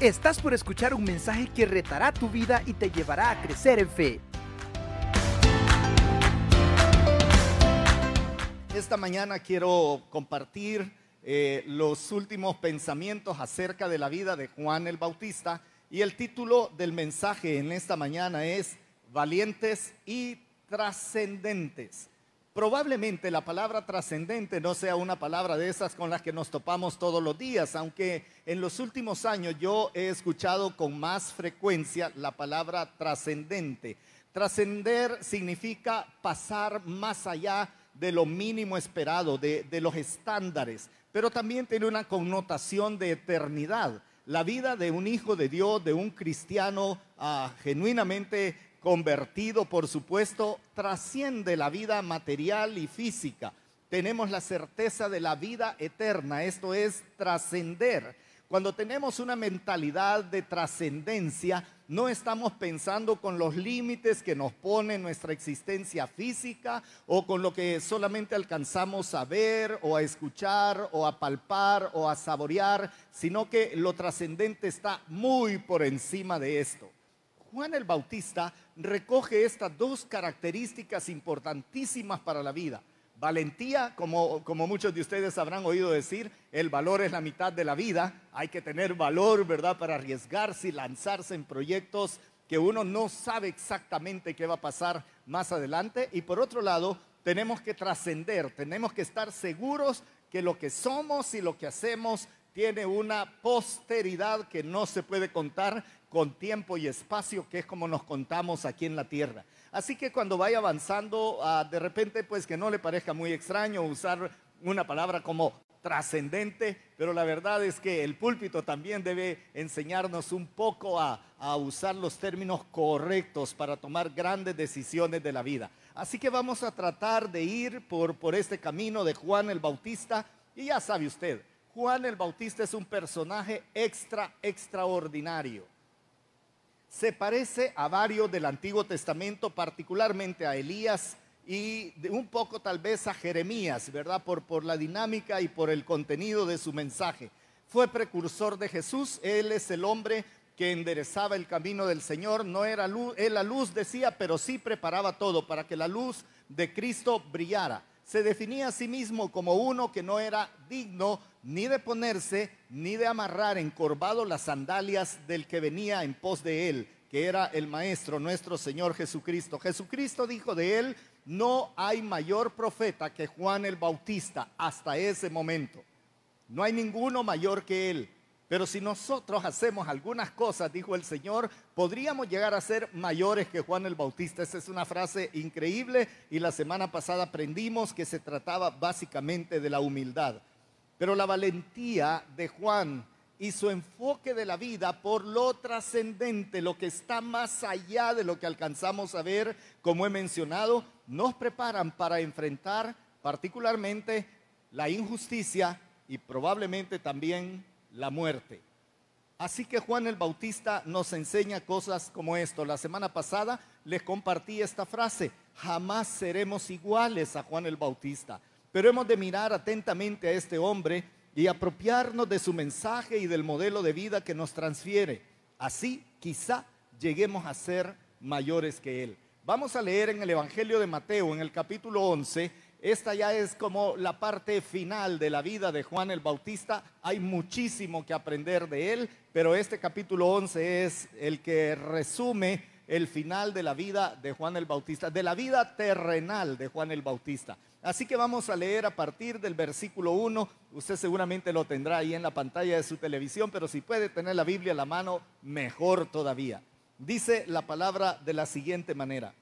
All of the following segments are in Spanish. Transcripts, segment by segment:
Estás por escuchar un mensaje que retará tu vida y te llevará a crecer en fe. Esta mañana quiero compartir eh, los últimos pensamientos acerca de la vida de Juan el Bautista y el título del mensaje en esta mañana es Valientes y trascendentes. Probablemente la palabra trascendente no sea una palabra de esas con las que nos topamos todos los días, aunque en los últimos años yo he escuchado con más frecuencia la palabra trascendente. Trascender significa pasar más allá de lo mínimo esperado, de, los estándares, pero también tiene una connotación de eternidad. La vida de un hijo de Dios, de un cristiano ah, genuinamente convertido, por supuesto, trasciende la vida material y física. Tenemos la certeza de la vida eterna, esto es trascender. Cuando tenemos una mentalidad de trascendencia, no estamos pensando con los límites que nos pone nuestra existencia física o con lo que solamente alcanzamos a ver o a escuchar o a palpar o a saborear, sino que lo trascendente está muy por encima de esto. Juan el Bautista recoge estas dos características importantísimas para la vida. Valentía, como, muchos de ustedes habrán oído decir, el valor es la mitad de la vida. Hay que tener valor, ¿verdad?, para arriesgarse y lanzarse en proyectos que uno no sabe exactamente qué va a pasar más adelante. Y por otro lado, tenemos que trascender, tenemos que estar seguros que lo que somos y lo que hacemos tiene una posteridad que no se puede contar con tiempo y espacio, que es como nos contamos aquí en la tierra. Así que cuando vaya avanzando, ah, de repente, pues que no le parezca muy extraño usar una palabra como trascendente, pero la verdad es que el púlpito también debe enseñarnos un poco a, a, usar los términos correctos para tomar grandes decisiones de la vida. Así que vamos a tratar de ir por, por este camino de Juan el Bautista y ya sabe usted, Juan el Bautista es un personaje extra, extraordinario se parece a varios del Antiguo Testamento, particularmente a Elías y un poco tal vez a Jeremías, ¿verdad? Por, por la dinámica y por el contenido de su mensaje. Fue precursor de Jesús, él es el hombre que enderezaba el camino del Señor, no era luz, él la luz decía, pero sí preparaba todo para que la luz de Cristo brillara. Se definía a sí mismo como uno que no era digno ni de ponerse, ni de amarrar encorvado las sandalias del que venía en pos de él, que era el Maestro, nuestro Señor Jesucristo. Jesucristo dijo de él, no hay mayor profeta que Juan el Bautista hasta ese momento. No hay ninguno mayor que él. Pero si nosotros hacemos algunas cosas, dijo el Señor, podríamos llegar a ser mayores que Juan el Bautista. Esa es una frase increíble y la semana pasada aprendimos que se trataba básicamente de la humildad. Pero la valentía de Juan y su enfoque de la vida por lo trascendente, lo que está más allá de lo que alcanzamos a ver, como he mencionado, nos preparan para enfrentar particularmente la injusticia y probablemente también la muerte. Así que Juan el Bautista nos enseña cosas como esto. La semana pasada les compartí esta frase, jamás seremos iguales a Juan el Bautista. Pero hemos de mirar atentamente a este hombre y apropiarnos de su mensaje y del modelo de vida que nos transfiere. Así quizá lleguemos a ser mayores que él. Vamos a leer en el Evangelio de Mateo, en el capítulo 11. Esta ya es como la parte final de la vida de Juan el Bautista. Hay muchísimo que aprender de él, pero este capítulo 11 es el que resume el final de la vida de Juan el Bautista, de la vida terrenal de Juan el Bautista. Así que vamos a leer a partir del versículo 1. Usted seguramente lo tendrá ahí en la pantalla de su televisión, pero si puede tener la Biblia a la mano, mejor todavía. Dice la palabra de la siguiente manera.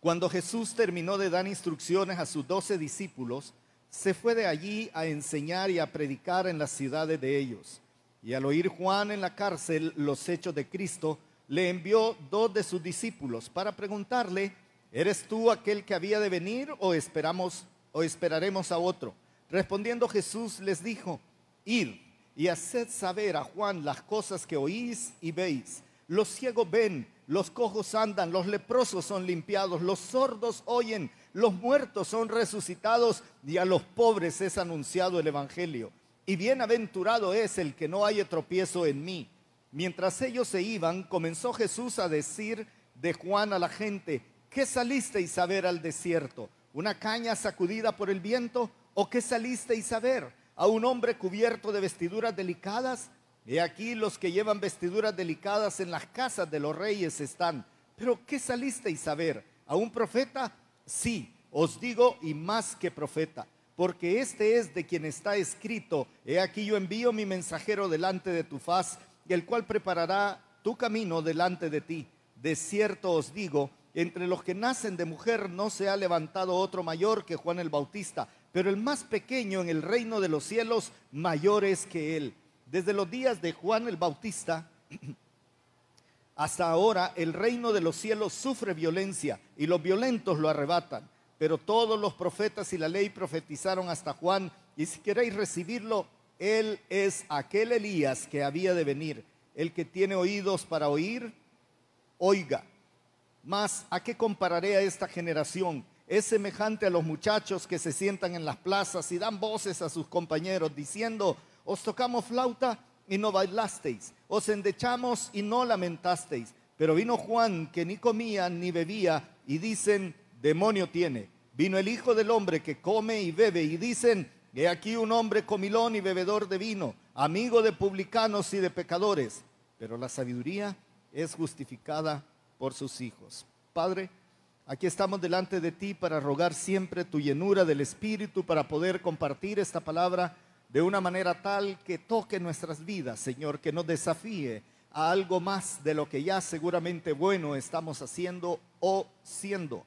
Cuando Jesús terminó de dar instrucciones a sus doce discípulos, se fue de allí a enseñar y a predicar en las ciudades de ellos. Y al oír Juan en la cárcel los hechos de Cristo, le envió dos de sus discípulos para preguntarle, ¿Eres tú aquel que había de venir o esperamos o esperaremos a otro? Respondiendo Jesús les dijo, id y haced saber a Juan las cosas que oís y veis. Los ciegos ven, los cojos andan, los leprosos son limpiados, los sordos oyen, los muertos son resucitados y a los pobres es anunciado el Evangelio. y bienaventurado es el que no haya tropiezo en mí. Mientras ellos se iban, comenzó Jesús a decir de Juan a la gente, ¿qué salisteis a ver al desierto? ¿Una caña sacudida por el viento? ¿O qué salisteis a ver? ¿A un hombre cubierto de vestiduras delicadas? He aquí los que llevan vestiduras delicadas en las casas de los reyes están. Pero ¿qué salisteis a ver? ¿A un profeta? Sí, os digo, y más que profeta porque este es de quien está escrito, he aquí yo envío mi mensajero delante de tu faz, el cual preparará tu camino delante de ti. De cierto os digo, entre los que nacen de mujer no se ha levantado otro mayor que Juan el Bautista, pero el más pequeño en el reino de los cielos mayor es que él. Desde los días de Juan el Bautista hasta ahora el reino de los cielos sufre violencia y los violentos lo arrebatan pero todos los profetas y la ley profetizaron hasta Juan, y si queréis recibirlo, él es aquel Elías que había de venir. El que tiene oídos para oír, oiga. Mas, ¿a qué compararé a esta generación? Es semejante a los muchachos que se sientan en las plazas y dan voces a sus compañeros diciendo, os tocamos flauta y no bailasteis, os endechamos y no lamentasteis. Pero vino Juan que ni comía ni bebía y dicen, demonio tiene. Vino el Hijo del Hombre que come y bebe y dicen, he aquí un hombre comilón y bebedor de vino, amigo de publicanos y de pecadores. Pero la sabiduría es justificada por sus hijos. Padre, aquí estamos delante de ti para rogar siempre tu llenura del Espíritu, para poder compartir esta palabra de una manera tal que toque nuestras vidas, Señor, que nos desafíe a algo más de lo que ya seguramente bueno estamos haciendo o siendo.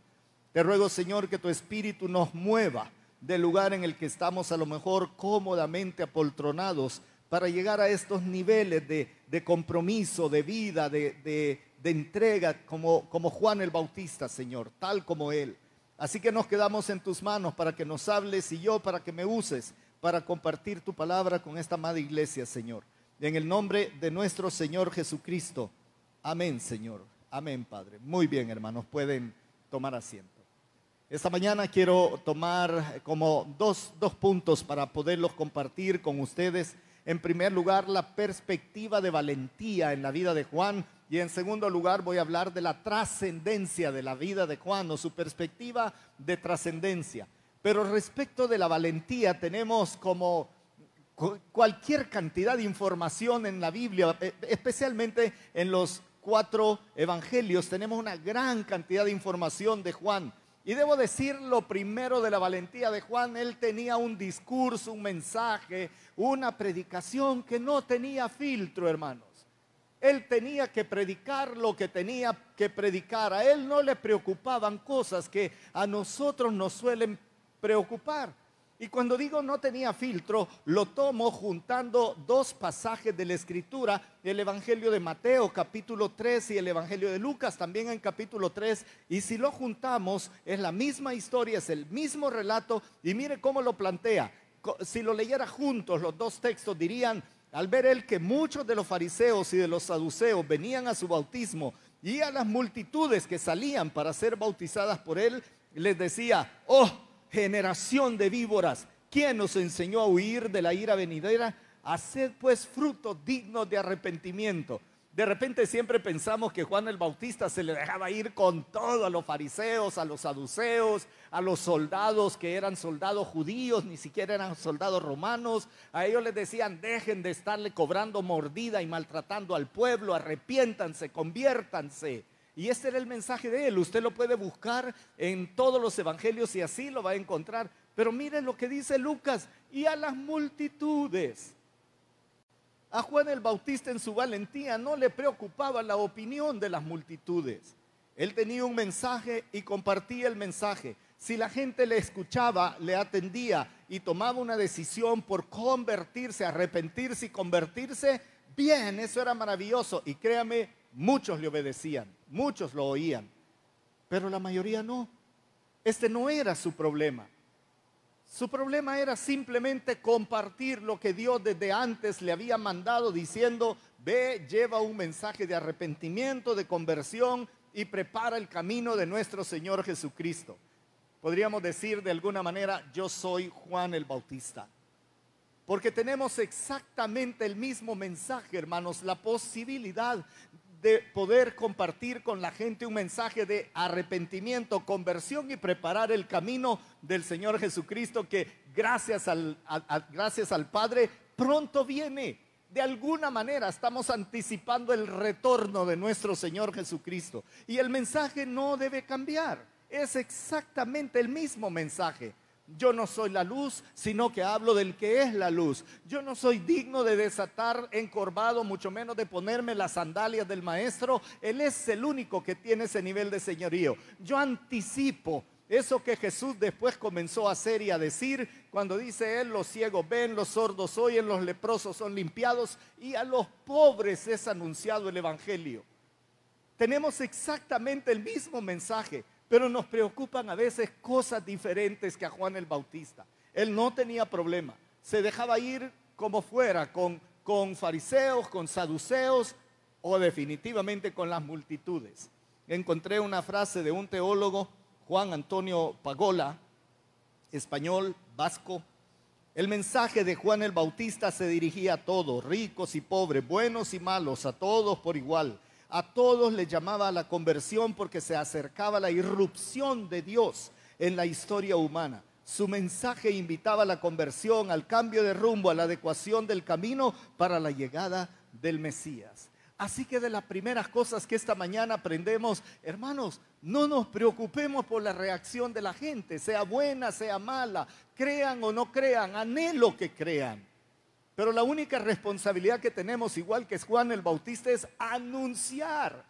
Te ruego, Señor, que tu Espíritu nos mueva del lugar en el que estamos a lo mejor cómodamente apoltronados para llegar a estos niveles de, compromiso, de vida, de, entrega, como, Juan el Bautista, Señor, tal como Él. Así que nos quedamos en tus manos para que nos hables y yo para que me uses para compartir tu palabra con esta amada iglesia, Señor. En el nombre de nuestro Señor Jesucristo. Amén, Señor. Amén, Padre. Muy bien, hermanos, pueden tomar asiento. Esta mañana quiero tomar como dos, puntos para poderlos compartir con ustedes. En primer lugar, la perspectiva de valentía en la vida de Juan. Y en segundo lugar, voy a hablar de la trascendencia de la vida de Juan o su perspectiva de trascendencia. Pero respecto de la valentía, tenemos como cualquier cantidad de información en la Biblia, e, especialmente en los cuatro evangelios, tenemos una gran cantidad de información de Juan. Y debo decir lo primero de la valentía de Juan, él tenía un discurso, un mensaje, una predicación que no tenía filtro, hermanos. Él tenía que predicar lo que tenía que predicar. A él no le preocupaban cosas que a nosotros nos suelen preocupar. Y cuando digo no tenía filtro, lo tomo juntando dos pasajes de la Escritura, el Evangelio de Mateo capítulo 3 y el Evangelio de Lucas también en capítulo 3. Y si lo juntamos, es la misma historia, es el mismo relato. Y mire cómo lo plantea. Si lo leyera juntos los dos textos, dirían, al ver él que muchos de los fariseos y de los saduceos venían a su bautismo y a las multitudes que salían para ser bautizadas por él, les decía, oh, generación de víboras, ¿quién nos enseñó a huir de la ira venidera? Haced pues frutos dignos de arrepentimiento. De repente siempre pensamos que Juan el Bautista se le dejaba ir con todo a los fariseos, a los saduceos, a los soldados que eran soldados judíos, ni siquiera eran soldados romanos. A ellos les decían, dejen de estarle cobrando mordida y maltratando al pueblo, arrepiéntanse, conviértanse. Y este era el mensaje de él. Usted lo puede buscar en todos los evangelios y así lo va a encontrar. Pero miren lo que dice Lucas. Y a las multitudes. A Juan el Bautista en su valentía no le preocupaba la opinión de las multitudes. Él tenía un mensaje y compartía el mensaje. Si la gente le escuchaba, le atendía y tomaba una decisión por convertirse, arrepentirse y convertirse, bien, eso era maravilloso. Y créame, muchos le obedecían, muchos lo oían, pero la mayoría no. Este no era su problema. Su problema era simplemente compartir lo que Dios desde antes le había mandado diciendo, ve, lleva un mensaje de arrepentimiento, de conversión y prepara el camino de nuestro Señor Jesucristo. Podríamos decir de alguna manera, yo soy Juan el Bautista. porque tenemos exactamente el mismo mensaje, hermanos, la posibilidad de poder compartir con la gente un mensaje de arrepentimiento, conversión y preparar el camino del Señor Jesucristo que gracias al, gracias al Padre pronto viene. De alguna manera estamos anticipando el retorno de nuestro Señor Jesucristo. Y el mensaje no debe cambiar. Es exactamente el mismo mensaje. Yo no soy la luz, sino que hablo del que es la luz. Yo no soy digno de desatar encorvado, mucho menos de ponerme las sandalias del maestro. Él es el único que tiene ese nivel de señorío. Yo anticipo eso que Jesús después comenzó a hacer y a decir cuando dice él, los ciegos ven, los sordos oyen, los leprosos son limpiados y a los pobres es anunciado el Evangelio. Tenemos exactamente el mismo mensaje. Pero nos preocupan a veces cosas diferentes que a Juan el Bautista. Él no tenía problema. Se dejaba ir como fuera, con, con fariseos, con saduceos o definitivamente con las multitudes. Encontré una frase de un teólogo, Juan Antonio Pagola, español, vasco. El mensaje de Juan el Bautista se dirigía a todos, ricos y pobres, buenos y malos, a todos por igual a todos les llamaba a la conversión porque se acercaba la irrupción de Dios en la historia humana. Su mensaje invitaba a la conversión, al cambio de rumbo, a la adecuación del camino para la llegada del Mesías. Así que de las primeras cosas que esta mañana aprendemos, hermanos, no nos preocupemos por la reacción de la gente, sea buena, sea mala, crean o no crean, anhelo que crean. Pero la única responsabilidad que tenemos, igual que Juan el Bautista, es anunciar.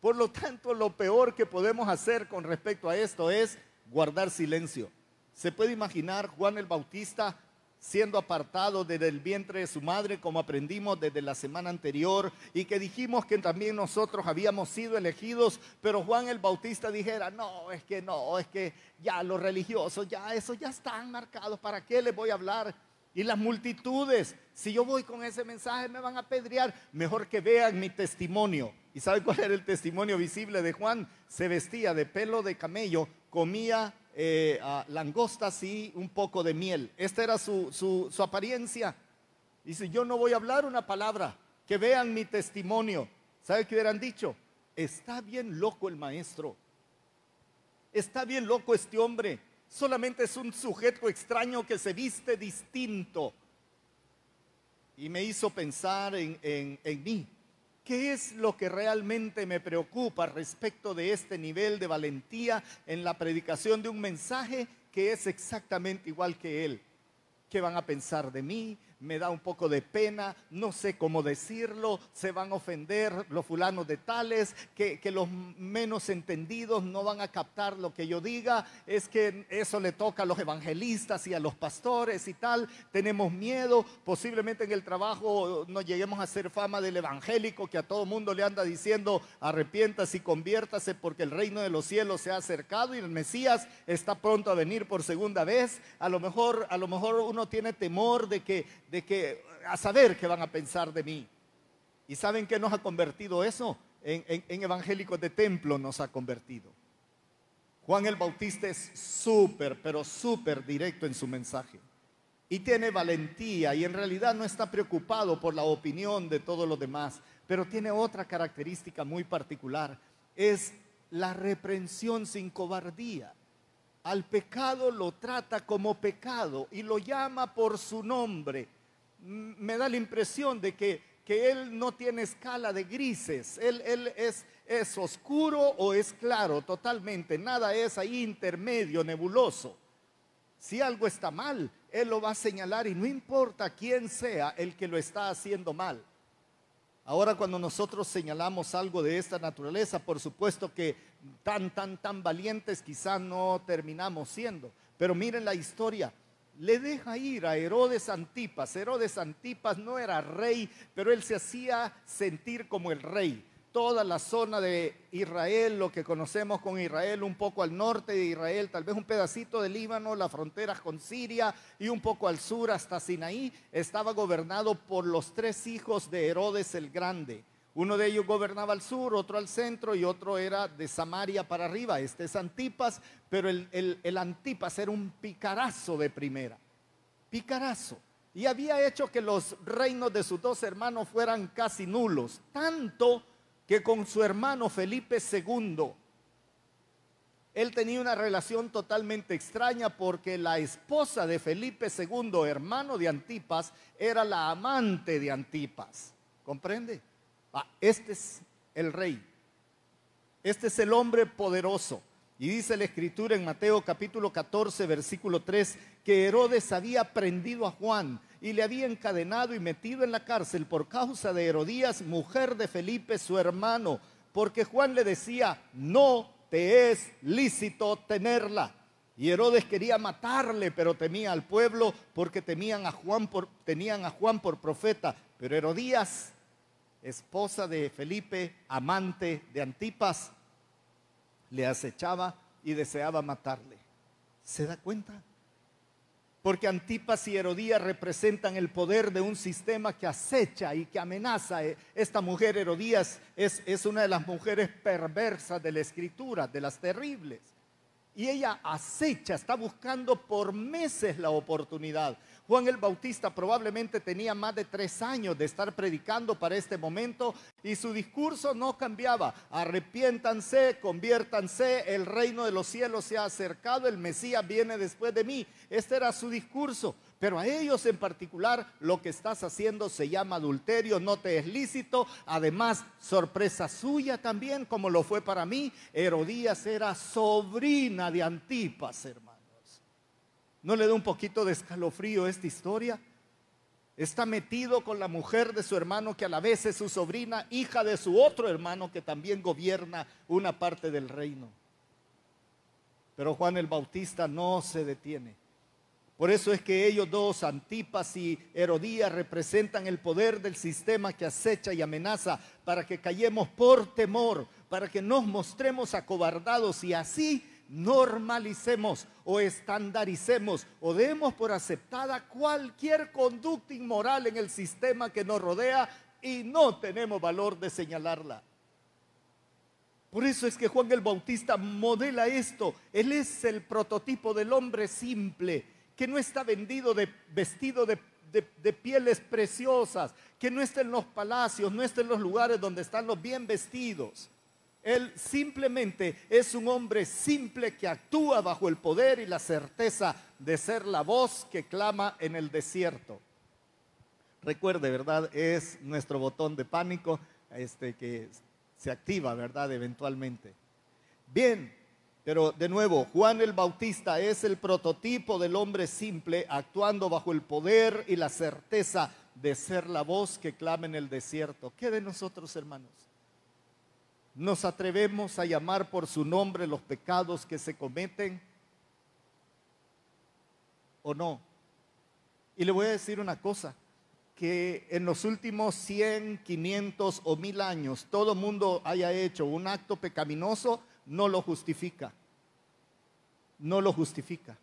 Por lo tanto, lo peor que podemos hacer con respecto a esto es guardar silencio. Se puede imaginar Juan el Bautista siendo apartado desde el vientre de su madre, como aprendimos desde la semana anterior, y que dijimos que también nosotros habíamos sido elegidos, pero Juan el Bautista dijera, no, es que no, es que ya los religiosos, ya eso ya están marcados, ¿para qué les voy a hablar? Y las multitudes, si yo voy con ese mensaje me van a apedrear. Mejor que vean mi testimonio. ¿Y sabe cuál era el testimonio visible de Juan? Se vestía de pelo de camello, comía eh, langostas y un poco de miel. Esta era su, su, su apariencia. Dice, yo no voy a hablar una palabra, que vean mi testimonio. ¿Sabe qué hubieran dicho? Está bien loco el maestro. Está bien loco este hombre solamente es un sujeto extraño que se viste distinto. Y me hizo pensar en, en, mí. ¿Qué es lo que realmente me preocupa respecto de este nivel de valentía en la predicación de un mensaje que es exactamente igual que él? ¿Qué van a pensar de mí? Me da un poco de pena, no sé cómo decirlo, se van a ofender los fulanos de tales, que, los menos entendidos no van a captar lo que yo diga, es que eso le toca a los evangelistas y a los pastores y tal, tenemos miedo, posiblemente en el trabajo no lleguemos a hacer fama del evangélico que a todo mundo le anda diciendo arrepiéntase y conviértase porque el reino de los cielos se ha acercado y el Mesías está pronto a venir por segunda vez, a lo mejor, a lo mejor uno tiene temor de que de que a saber qué van a pensar de mí. ¿Y saben qué nos ha convertido eso? En, en evangélicos de templo nos ha convertido. Juan el Bautista es súper, pero súper directo en su mensaje. Y tiene valentía y en realidad no está preocupado por la opinión de todos los demás, pero tiene otra característica muy particular. Es la reprensión sin cobardía. Al pecado lo trata como pecado y lo llama por su nombre me da la impresión de que, él no tiene escala de grises, él, él es, es oscuro o es claro totalmente, nada es ahí intermedio, nebuloso. Si algo está mal, él lo va a señalar y no importa quién sea el que lo está haciendo mal. Ahora cuando nosotros señalamos algo de esta naturaleza, por supuesto que tan, tan, tan valientes quizás no terminamos siendo. Pero miren la historia le deja ir a Herodes Antipas. Herodes Antipas no era rey, pero él se hacía sentir como el rey. Toda la zona de Israel, lo que conocemos con Israel, un poco al norte de Israel, tal vez un pedacito de Líbano, la frontera con Siria y un poco al sur hasta Sinaí, estaba gobernado por los tres hijos de Herodes el Grande. Uno de ellos gobernaba al sur, otro al centro y otro era de Samaria para arriba. Este es Antipas, pero el, Antipas era un picarazo de primera. Picarazo. y había hecho que los reinos de sus dos hermanos fueran casi nulos, tanto que con su hermano Felipe II, él tenía una relación totalmente extraña porque la esposa de Felipe II, hermano de Antipas, era la amante de Antipas. ¿Comprende? Ah, este es el rey. Este es el hombre poderoso. Y dice la escritura en Mateo capítulo 14, versículo 3, que Herodes había prendido a Juan y le había encadenado y metido en la cárcel por causa de Herodías, mujer de Felipe, su hermano, porque Juan le decía, no te es lícito tenerla. Y Herodes quería matarle, pero temía al pueblo porque temían a Juan por, tenían a Juan por profeta. Pero Herodías, esposa de Felipe, amante de Antipas, le acechaba y deseaba matarle. ¿Se da cuenta? Porque Antipas y Herodías representan el poder de un sistema que acecha y que amenaza. Eh, esta mujer Herodías es, es una de las mujeres perversas de la escritura, de las terribles. Y ella acecha, está buscando por meses la oportunidad. Juan el Bautista probablemente tenía más de tres años de estar predicando para este momento y su discurso no cambiaba. Arrepiéntanse, conviértanse, el reino de los cielos se ha acercado, el Mesías viene después de mí. Este era su discurso. Pero a ellos en particular lo que estás haciendo se llama adulterio, no te es lícito. Además, sorpresa suya también, como lo fue para mí, Herodías era sobrina de Antipas, hermano. ¿No le da un poquito de escalofrío esta historia? Está metido con la mujer de su hermano que a la vez es su sobrina, hija de su otro hermano que también gobierna una parte del reino. Pero Juan el Bautista no se detiene. Por eso es que ellos dos, Antipas y Herodías, representan el poder del sistema que acecha y amenaza para que callemos por temor, para que nos mostremos acobardados y así normalicemos o estandaricemos o demos por aceptada cualquier conducta inmoral en el sistema que nos rodea y no tenemos valor de señalarla. Por eso es que Juan el Bautista modela esto. Él es el prototipo del hombre simple, que no está vendido de vestido de, de, pieles preciosas, que no está en los palacios, no está en los lugares donde están los bien vestidos. Él simplemente es un hombre simple que actúa bajo el poder y la certeza de ser la voz que clama en el desierto. Recuerde, ¿verdad? Es nuestro botón de pánico este, que se activa, ¿verdad? Eventualmente. Bien, pero de nuevo, Juan el Bautista es el prototipo del hombre simple actuando bajo el poder y la certeza de ser la voz que clama en el desierto. ¿Qué de nosotros, hermanos? Nos atrevemos a llamar por su nombre los pecados que se cometen o no. Y le voy a decir una cosa, que en los últimos 100, 500 o 1000 años todo mundo haya hecho un acto pecaminoso, no lo justifica. No lo justifica.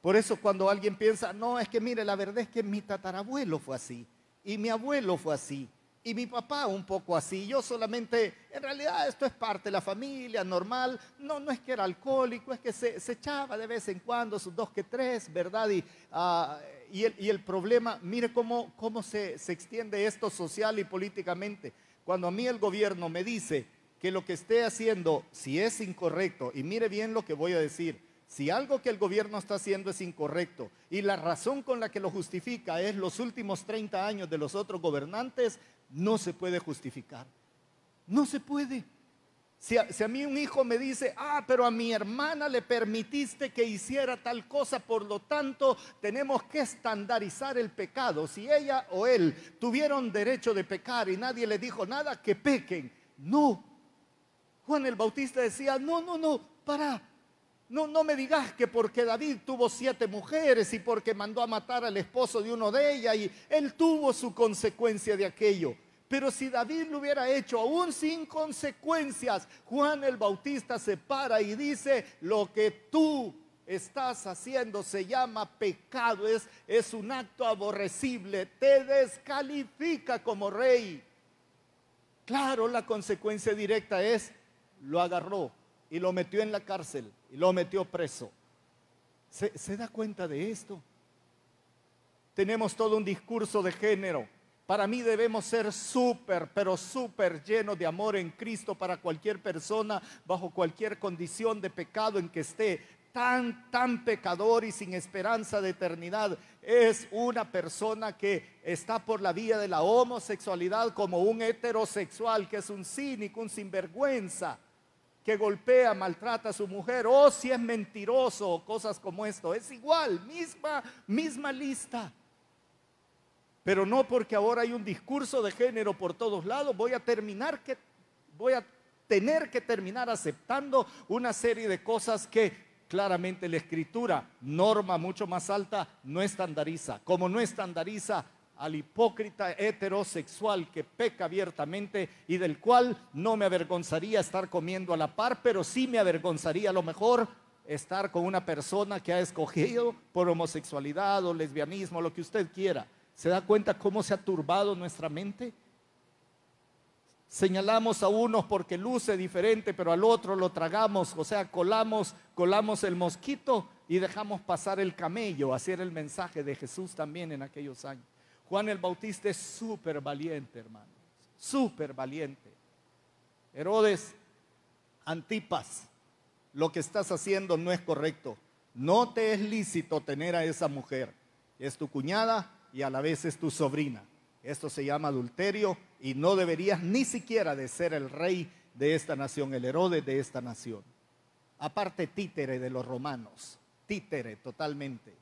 Por eso cuando alguien piensa, no, es que mire, la verdad es que mi tatarabuelo fue así y mi abuelo fue así y mi papá un poco así. Yo solamente, en realidad esto es parte de la familia, normal. No, no es que era alcohólico, es que se, echaba de vez en cuando sus dos que tres, ¿verdad? Y, ah, y, el, problema, mire cómo, cómo se, se extiende esto social y políticamente. Cuando a mí el gobierno me dice que lo que esté haciendo, si es incorrecto, y mire bien lo que voy a decir, si algo que el gobierno está haciendo es incorrecto y la razón con la que lo justifica es los últimos 30 años de los otros gobernantes, no se puede justificar. No se puede. Si a, mí un hijo me dice, ah, pero a mi hermana le permitiste que hiciera tal cosa, por lo tanto tenemos que estandarizar el pecado. Si ella o él tuvieron derecho de pecar y nadie le dijo nada, que pequen. No. Juan el Bautista decía, no, no, no, para. No, no me digas que porque David tuvo siete mujeres y porque mandó a matar al esposo de uno de ellas y él tuvo su consecuencia de aquello. Pero si David lo hubiera hecho aún sin consecuencias, Juan el Bautista se para y dice, lo que tú estás haciendo se llama pecado, es, es un acto aborrecible, te descalifica como rey. Claro, la consecuencia directa es, lo agarró y lo metió en la cárcel y lo metió preso. ¿Se, da cuenta de esto? tenemos todo un discurso de género. Para mí debemos ser súper, pero súper llenos de amor en Cristo para cualquier persona, bajo cualquier condición de pecado en que esté. Tan, tan pecador y sin esperanza de eternidad es una persona que está por la vía de la homosexualidad como un heterosexual, que es un cínico, un sinvergüenza, que golpea, maltrata a su mujer, o si es mentiroso, cosas como esto. Es igual, misma, misma lista. Pero no porque ahora hay un discurso de género por todos lados, voy a terminar que voy a tener que terminar aceptando una serie de cosas que claramente la escritura, norma mucho más alta, no estandariza. Como no estandariza al hipócrita heterosexual que peca abiertamente y del cual no me avergonzaría estar comiendo a la par, pero sí me avergonzaría a lo mejor estar con una persona que ha escogido por homosexualidad o lesbianismo, lo que usted quiera. ¿Se da cuenta cómo se ha turbado nuestra mente? Señalamos a unos porque luce diferente, pero al otro lo tragamos, o sea, colamos, colamos el mosquito y dejamos pasar el camello. Así era el mensaje de Jesús también en aquellos años. Juan el Bautista es súper valiente, hermano, súper valiente. Herodes, Antipas, lo que estás haciendo no es correcto. No te es lícito tener a esa mujer. Es tu cuñada, y a la vez es tu sobrina. Esto se llama adulterio y no deberías ni siquiera de ser el rey de esta nación, el Herodes de esta nación. Aparte títere de los romanos, títere totalmente.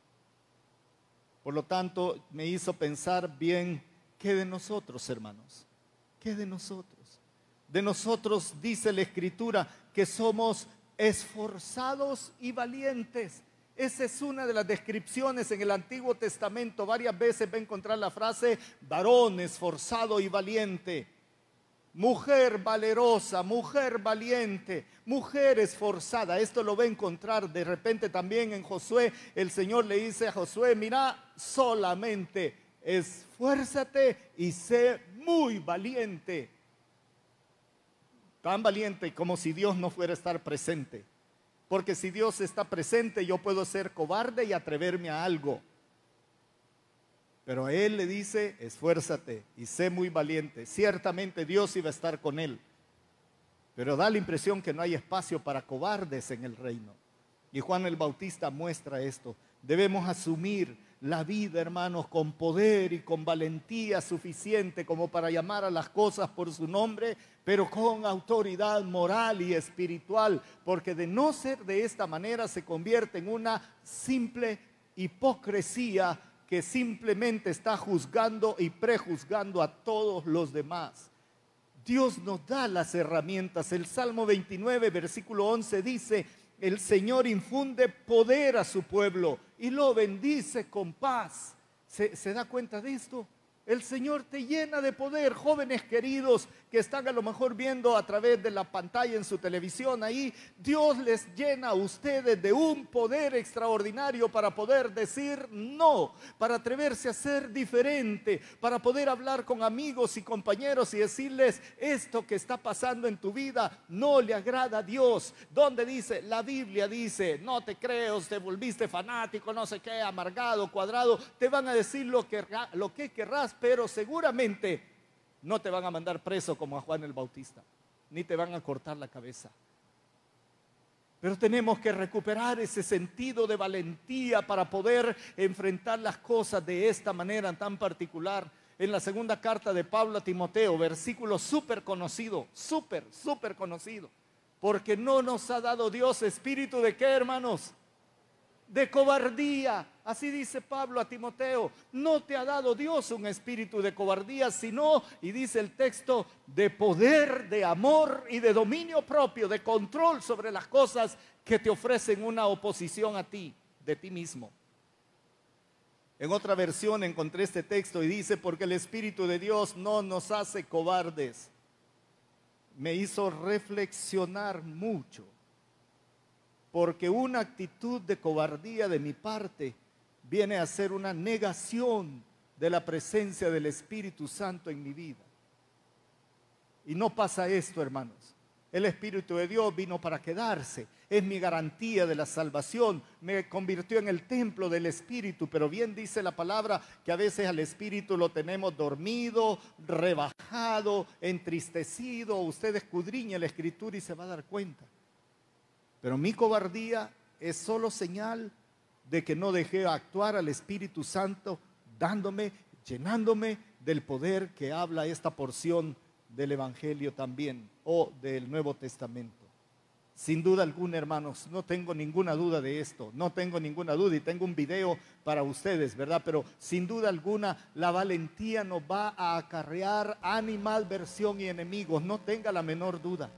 Por lo tanto, me hizo pensar bien, ¿qué de nosotros, hermanos? ¿Qué de nosotros? De nosotros dice la escritura que somos esforzados y valientes. Esa es una de las descripciones en el Antiguo Testamento. Varias veces va a encontrar la frase varón esforzado y valiente. Mujer valerosa, mujer valiente, mujer esforzada. Esto lo va a encontrar de repente también en Josué. El Señor le dice a Josué, mira, solamente esfuérzate y sé muy valiente. Tan valiente como si Dios no fuera a estar presente. Porque si Dios está presente, yo puedo ser cobarde y atreverme a algo. Pero a él le dice, esfuérzate y sé muy valiente. Ciertamente Dios iba a estar con él. Pero da la impresión que no hay espacio para cobardes en el reino. Y Juan el Bautista muestra esto. Debemos asumir la vida, hermanos, con poder y con valentía suficiente como para llamar a las cosas por su nombre, pero con autoridad moral y espiritual, porque de no ser de esta manera se convierte en una simple hipocresía que simplemente está juzgando y prejuzgando a todos los demás. Dios nos da las herramientas. El Salmo 29, versículo 11 dice, el Señor infunde poder a su pueblo y lo bendice con paz. ¿Se, se da cuenta de esto? El Señor te llena de poder, jóvenes queridos que están a lo mejor viendo a través de la pantalla en su televisión ahí. Dios les llena a ustedes de un poder extraordinario para poder decir no, para atreverse a ser diferente, para poder hablar con amigos y compañeros y decirles esto que está pasando en tu vida no le agrada a Dios. Donde dice, la Biblia dice, no te creo, te volviste fanático, no sé qué, amargado, cuadrado, te van a decir lo que, lo que querrás pero seguramente no te van a mandar preso como a Juan el Bautista, ni te van a cortar la cabeza. Pero tenemos que recuperar ese sentido de valentía para poder enfrentar las cosas de esta manera tan particular. En la segunda carta de Pablo a Timoteo, versículo súper conocido, súper, súper conocido. Porque no nos ha dado Dios espíritu de qué, hermanos? De cobardía. Así dice Pablo a Timoteo, no te ha dado Dios un espíritu de cobardía, sino, y dice el texto, de poder, de amor y de dominio propio, de control sobre las cosas que te ofrecen una oposición a ti, de ti mismo. En otra versión encontré este texto y dice, porque el Espíritu de Dios no nos hace cobardes. Me hizo reflexionar mucho porque una actitud de cobardía de mi parte viene a ser una negación de la presencia del Espíritu Santo en mi vida. Y no pasa esto, hermanos. El Espíritu de Dios vino para quedarse. Es mi garantía de la salvación. Me convirtió en el templo del Espíritu. Pero bien dice la palabra que a veces al Espíritu lo tenemos dormido, rebajado, entristecido. Usted escudriña la Escritura y se va a dar cuenta. Pero mi cobardía es solo señal de que no dejé actuar al Espíritu Santo dándome, llenándome del poder que habla esta porción del Evangelio también o del Nuevo Testamento. Sin duda alguna, hermanos, no tengo ninguna duda de esto, no tengo ninguna duda y tengo un video para ustedes, ¿verdad? Pero sin duda alguna, la valentía nos va a acarrear animalversión y enemigos, no tenga la menor duda,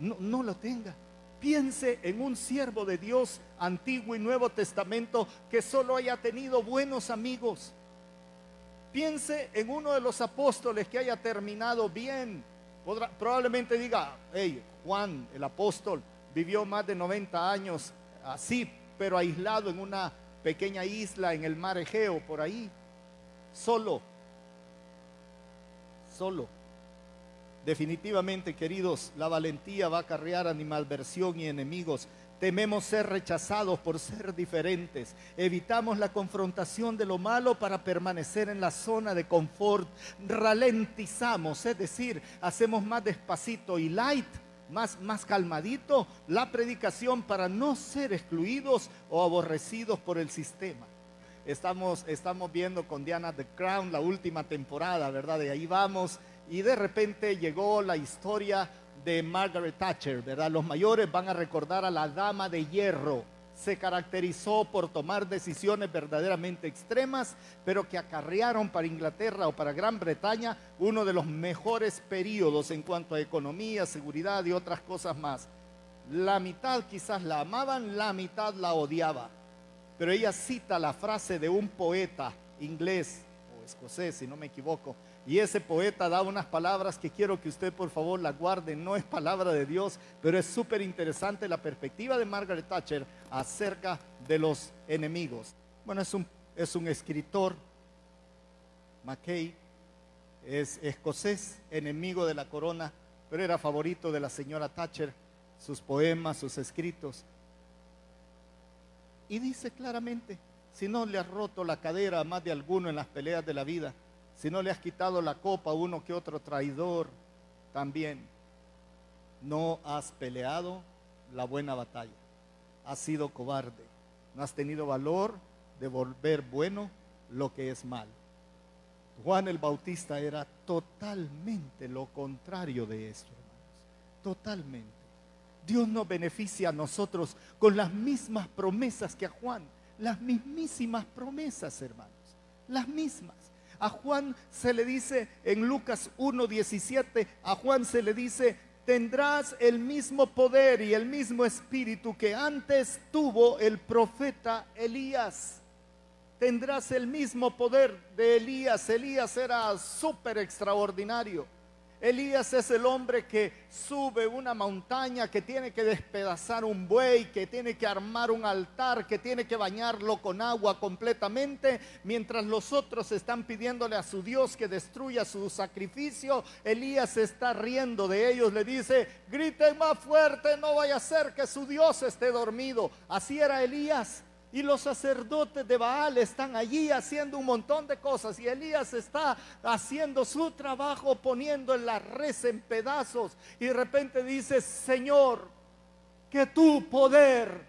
no, no lo tenga. Piense en un siervo de Dios, Antiguo y Nuevo Testamento, que solo haya tenido buenos amigos. Piense en uno de los apóstoles que haya terminado bien. probablemente diga, hey, Juan, el apóstol, vivió más de 90 años así, pero aislado en una pequeña isla en el mar Egeo, por ahí, solo, solo. Definitivamente, queridos, la valentía va a acarrear animalversión y enemigos. Tememos ser rechazados por ser diferentes. Evitamos la confrontación de lo malo para permanecer en la zona de confort. Ralentizamos, es decir, hacemos más despacito y light, más, más calmadito la predicación para no ser excluidos o aborrecidos por el sistema. Estamos, estamos viendo con Diana The Crown la última temporada, ¿verdad? De ahí vamos y de repente llegó la historia de Margaret Thatcher, ¿verdad? Los mayores van a recordar a la dama de hierro. Se caracterizó por tomar decisiones verdaderamente extremas, pero que acarrearon para Inglaterra o para Gran Bretaña uno de los mejores periodos en cuanto a economía, seguridad y otras cosas más. La mitad quizás la amaban, la mitad la odiaba. Pero ella cita la frase de un poeta inglés o escocés, si no me equivoco, y ese poeta da unas palabras que quiero que usted por favor las guarde. No es palabra de Dios, pero es súper interesante la perspectiva de Margaret Thatcher acerca de los enemigos. Bueno, es un, es un escritor, Mackay, es escocés, enemigo de la corona, pero era favorito de la señora Thatcher, sus poemas, sus escritos. Y dice claramente, si no le has roto la cadera a más de alguno en las peleas de la vida, si no le has quitado la copa a uno que otro traidor, también no has peleado la buena batalla. Has sido cobarde. No has tenido valor de volver bueno lo que es mal. Juan el Bautista era totalmente lo contrario de esto, hermanos. Totalmente. Dios nos beneficia a nosotros con las mismas promesas que a Juan. Las mismísimas promesas, hermanos. Las mismas. A Juan se le dice en Lucas 1.17, a Juan se le dice, tendrás el mismo poder y el mismo espíritu que antes tuvo el profeta Elías. Tendrás el mismo poder de Elías. Elías era súper extraordinario Elías es el hombre que sube una montaña, que tiene que despedazar un buey, que tiene que armar un altar, que tiene que bañarlo con agua completamente, mientras los otros están pidiéndole a su Dios que destruya su sacrificio. Elías está riendo de ellos, le dice, griten más fuerte, no vaya a ser que su Dios esté dormido. Así era Elías. Y los sacerdotes de Baal están allí haciendo un montón de cosas. Y Elías está haciendo su trabajo poniendo en la res en pedazos. Y de repente dice, Señor, que tu poder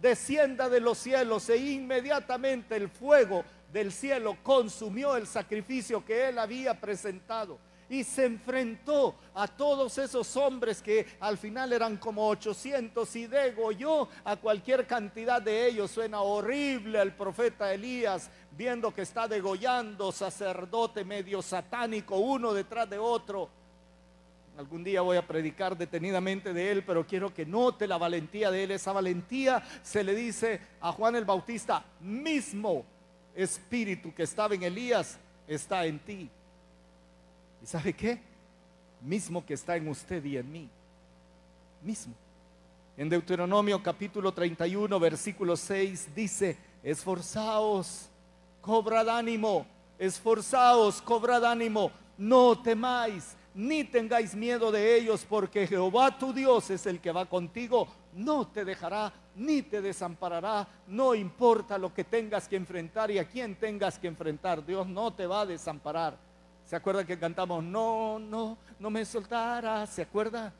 descienda de los cielos. E inmediatamente el fuego del cielo consumió el sacrificio que él había presentado y se enfrentó a todos esos hombres que al final eran como 800 y degolló a cualquier cantidad de ellos. Suena horrible el profeta Elías viendo que está degollando sacerdote medio satánico uno detrás de otro. Algún día voy a predicar detenidamente de él, pero quiero que note la valentía de él. Esa valentía se le dice a Juan el Bautista, mismo espíritu que estaba en Elías está en ti. ¿Y sabe qué? Mismo que está en usted y en mí. Mismo. En Deuteronomio capítulo 31, versículo 6 dice, esforzaos, cobrad ánimo, esforzaos, cobrad ánimo, no temáis, ni tengáis miedo de ellos, porque Jehová tu Dios es el que va contigo, no te dejará ni te desamparará, no importa lo que tengas que enfrentar y a quién tengas que enfrentar, Dios no te va a desamparar. ¿Se acuerda que cantamos, no, no, no me soltarás? ¿Se acuerda?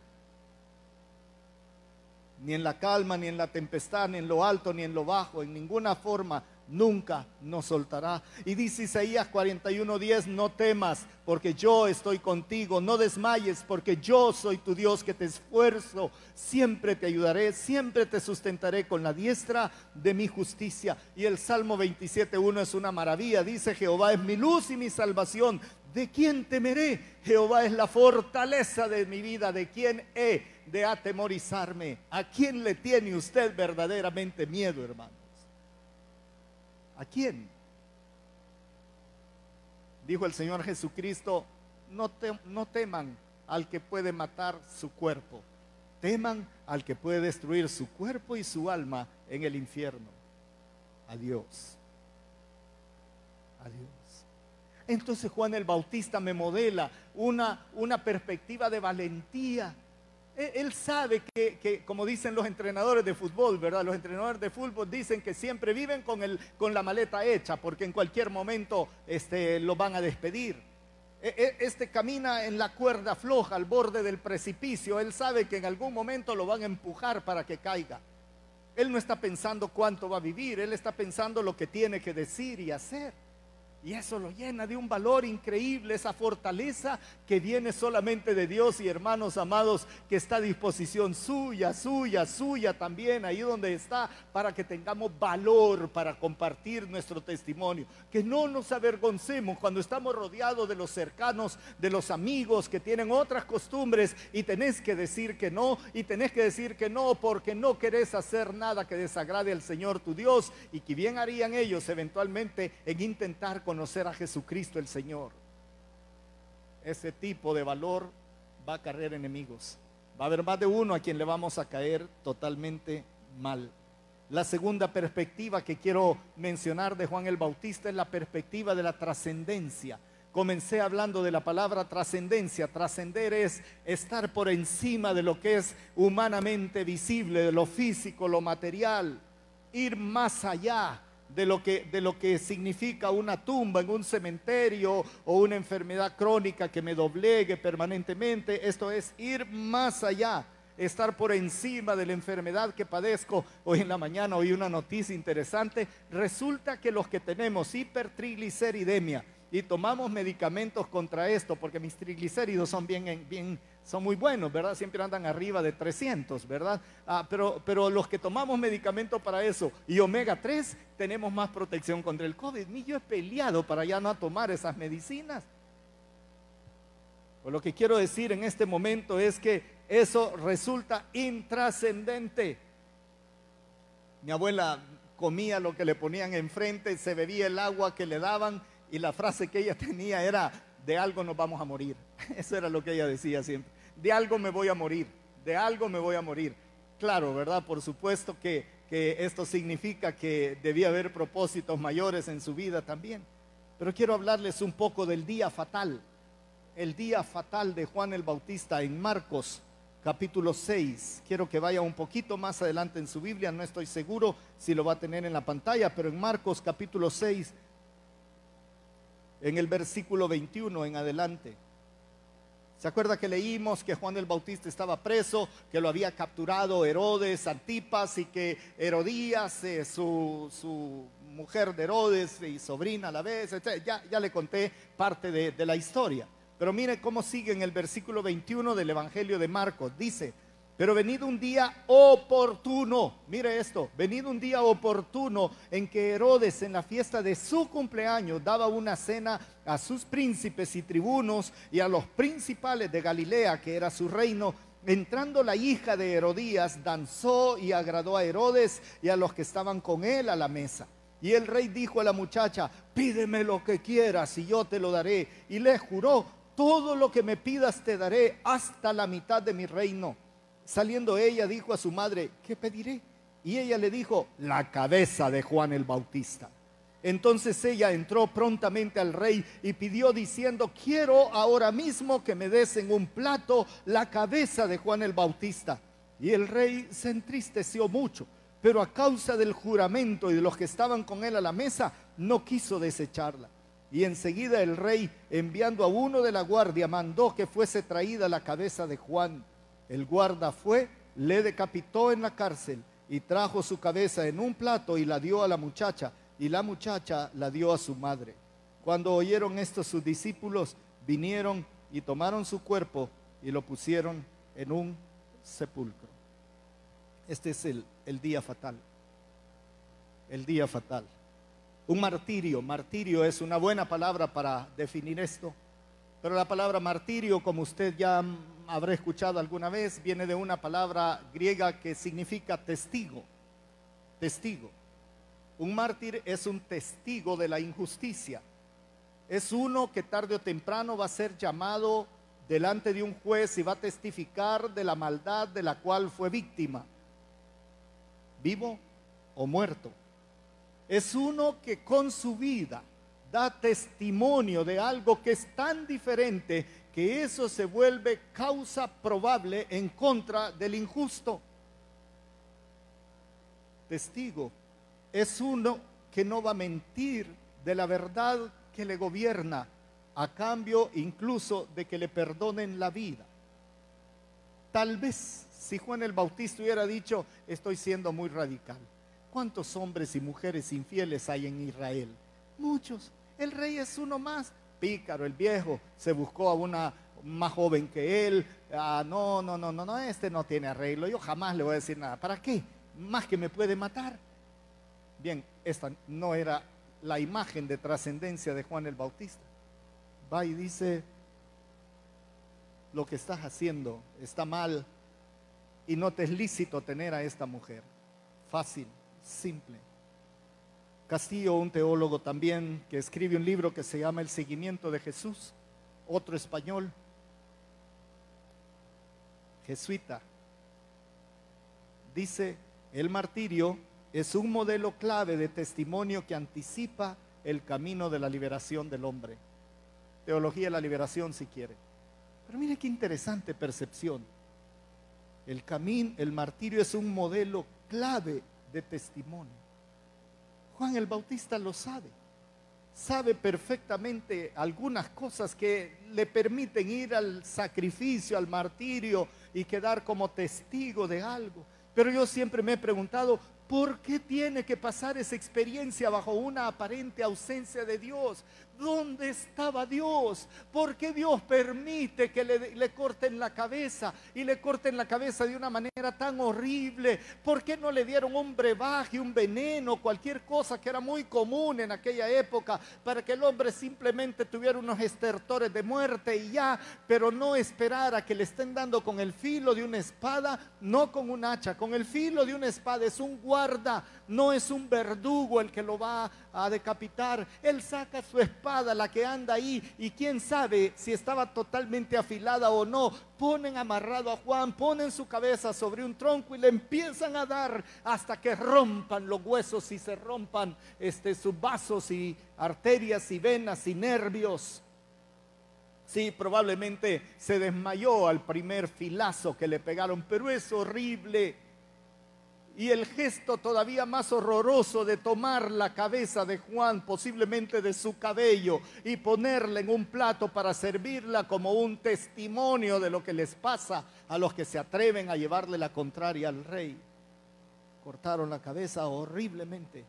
Ni en la calma, ni en la tempestad, ni en lo alto, ni en lo bajo, en ninguna forma nunca nos soltará. Y dice Isaías 41:10, no temas, porque yo estoy contigo, no desmayes, porque yo soy tu Dios que te esfuerzo, siempre te ayudaré, siempre te sustentaré con la diestra de mi justicia. Y el Salmo 27:1 es una maravilla, dice Jehová es mi luz y mi salvación. ¿De quién temeré? Jehová es la fortaleza de mi vida. ¿De quién he de atemorizarme? ¿A quién le tiene usted verdaderamente miedo, hermano? ¿A quién? Dijo el Señor Jesucristo, no teman al que puede matar su cuerpo, teman al que puede destruir su cuerpo y su alma en el infierno. Adiós. Adiós. Entonces Juan el Bautista me modela una, una perspectiva de valentía él sabe que, como dicen los entrenadores de fútbol, ¿verdad? Los entrenadores de fútbol dicen que siempre viven con, el, con la maleta hecha, porque en cualquier momento este, lo van a despedir. E, e, este camina en la cuerda floja, al borde del precipicio. Él sabe que en algún momento lo van a empujar para que caiga. Él no está pensando cuánto va a vivir, él está pensando lo que tiene que decir y hacer. Y eso lo llena de un valor increíble, esa fortaleza que viene solamente de Dios y hermanos amados, que está a disposición suya, suya, suya también, ahí donde está, para que tengamos valor para compartir nuestro testimonio. Que no nos avergoncemos cuando estamos rodeados de los cercanos, de los amigos que tienen otras costumbres y tenés que decir que no, y tenés que decir que no porque no querés hacer nada que desagrade al Señor tu Dios y que bien harían ellos eventualmente en intentar con conocer a Jesucristo el Señor, ese tipo de valor va a caer enemigos. Va a haber más de uno a quien le vamos a caer totalmente mal. La segunda perspectiva que quiero mencionar de Juan el Bautista es la perspectiva de la trascendencia. Comencé hablando de la palabra trascendencia. Trascender es estar por encima de lo que es humanamente visible, de lo físico, lo material, ir más allá, de lo, que, de lo que significa una tumba en un cementerio o una enfermedad crónica que me doblegue permanentemente. Esto es ir más allá, estar por encima de la enfermedad que padezco. Hoy en la mañana oí una noticia interesante. Resulta que los que tenemos hipertrigliceridemia y tomamos medicamentos contra esto, porque mis triglicéridos son bien, son muy buenos, ¿verdad? Siempre andan arriba de 300, ¿verdad? Ah, pero, pero los que tomamos medicamento para eso y omega 3, tenemos más protección contra el COVID. Ni yo he peleado para ya no tomar esas medicinas. Pues lo que quiero decir en este momento es que eso resulta intrascendente. Mi abuela comía lo que le ponían enfrente, se bebía el agua que le daban y la frase que ella tenía era, de algo nos vamos a morir. Eso era lo que ella decía siempre de algo me voy a morir, de algo me voy a morir. Claro, ¿verdad? Por supuesto que, esto significa que debía haber propósitos mayores en su vida también. Pero quiero hablarles un poco del día fatal, el día fatal de Juan el Bautista en Marcos capítulo 6. Quiero que vaya un poquito más adelante en su Biblia, no estoy seguro si lo va a tener en la pantalla, pero en Marcos capítulo 6, en el versículo 21 en adelante. ¿Se acuerda que leímos que Juan el Bautista estaba preso, que lo había capturado Herodes, Antipas y que Herodías, eh, su, mujer de Herodes y sobrina a la vez, Ya, ya le conté parte de, de la historia. Pero mire cómo sigue en el versículo 21 del Evangelio de Marcos. Dice, pero venido un día oportuno, mire esto, venido un día oportuno en que Herodes en la fiesta de su cumpleaños daba una cena a sus príncipes y tribunos y a los principales de Galilea, que era su reino, entrando la hija de Herodías, danzó y agradó a Herodes y a los que estaban con él a la mesa. Y el rey dijo a la muchacha, pídeme lo que quieras y yo te lo daré. Y le juró, todo lo que me pidas te daré hasta la mitad de mi reino. Saliendo ella dijo a su madre, ¿qué pediré? Y ella le dijo, la cabeza de Juan el Bautista. Entonces ella entró prontamente al rey y pidió diciendo, quiero ahora mismo que me des en un plato la cabeza de Juan el Bautista. Y el rey se entristeció mucho, pero a causa del juramento y de los que estaban con él a la mesa, no quiso desecharla. Y enseguida el rey, enviando a uno de la guardia, mandó que fuese traída la cabeza de Juan. El guarda fue, le decapitó en la cárcel y trajo su cabeza en un plato y la dio a la muchacha y la muchacha la dio a su madre. Cuando oyeron esto sus discípulos vinieron y tomaron su cuerpo y lo pusieron en un sepulcro. Este es el, el día fatal. El día fatal. Un martirio. Martirio es una buena palabra para definir esto. Pero la palabra martirio, como usted ya habrá escuchado alguna vez, viene de una palabra griega que significa testigo. Testigo. Un mártir es un testigo de la injusticia. Es uno que tarde o temprano va a ser llamado delante de un juez y va a testificar de la maldad de la cual fue víctima, vivo o muerto. Es uno que con su vida da testimonio de algo que es tan diferente que eso se vuelve causa probable en contra del injusto. Testigo es uno que no va a mentir de la verdad que le gobierna, a cambio incluso de que le perdonen la vida. Tal vez si Juan el Bautista hubiera dicho, estoy siendo muy radical. ¿Cuántos hombres y mujeres infieles hay en Israel? Muchos. El rey es uno más. Pícaro, el viejo, se buscó a una más joven que él. Ah, no, no, no, no, no, este no tiene arreglo. Yo jamás le voy a decir nada. ¿Para qué? Más que me puede matar. Bien, esta no era la imagen de trascendencia de Juan el Bautista. Va y dice, lo que estás haciendo está mal y no te es lícito tener a esta mujer. Fácil, simple. Castillo, un teólogo también, que escribe un libro que se llama El seguimiento de Jesús, otro español, jesuita, dice, el martirio es un modelo clave de testimonio que anticipa el camino de la liberación del hombre. Teología de la liberación si quiere. Pero mire qué interesante percepción. El camino, el martirio es un modelo clave de testimonio. Juan el Bautista lo sabe. Sabe perfectamente algunas cosas que le permiten ir al sacrificio, al martirio y quedar como testigo de algo. Pero yo siempre me he preguntado, ¿Por qué tiene que pasar esa experiencia bajo una aparente ausencia de Dios? ¿Dónde estaba Dios? ¿Por qué Dios permite que le, corten la cabeza y le corten la cabeza de una manera tan horrible? ¿Por qué no le dieron un brebaje, un veneno, cualquier cosa que era muy común en aquella época para que el hombre simplemente tuviera unos estertores de muerte y ya, pero no esperar a que le estén dando con el filo de una espada, no con un hacha, con el filo de una espada? Es un guarda, no es un verdugo el que lo va a decapitar. Él saca su espada, la que anda ahí, y quién sabe si estaba totalmente afilada o no. Ponen amarrado a Juan, ponen su cabeza sobre un tronco y le empiezan a dar hasta que rompan los huesos y se rompan este, sus vasos y arterias y venas y nervios. Sí, probablemente se desmayó al primer filazo que le pegaron, pero es horrible y el gesto todavía más horroroso de tomar la cabeza de Juan, posiblemente de su cabello, y ponerla en un plato para servirla como un testimonio de lo que les pasa a los que se atreven a llevarle la contraria al rey. Cortaron la cabeza horriblemente.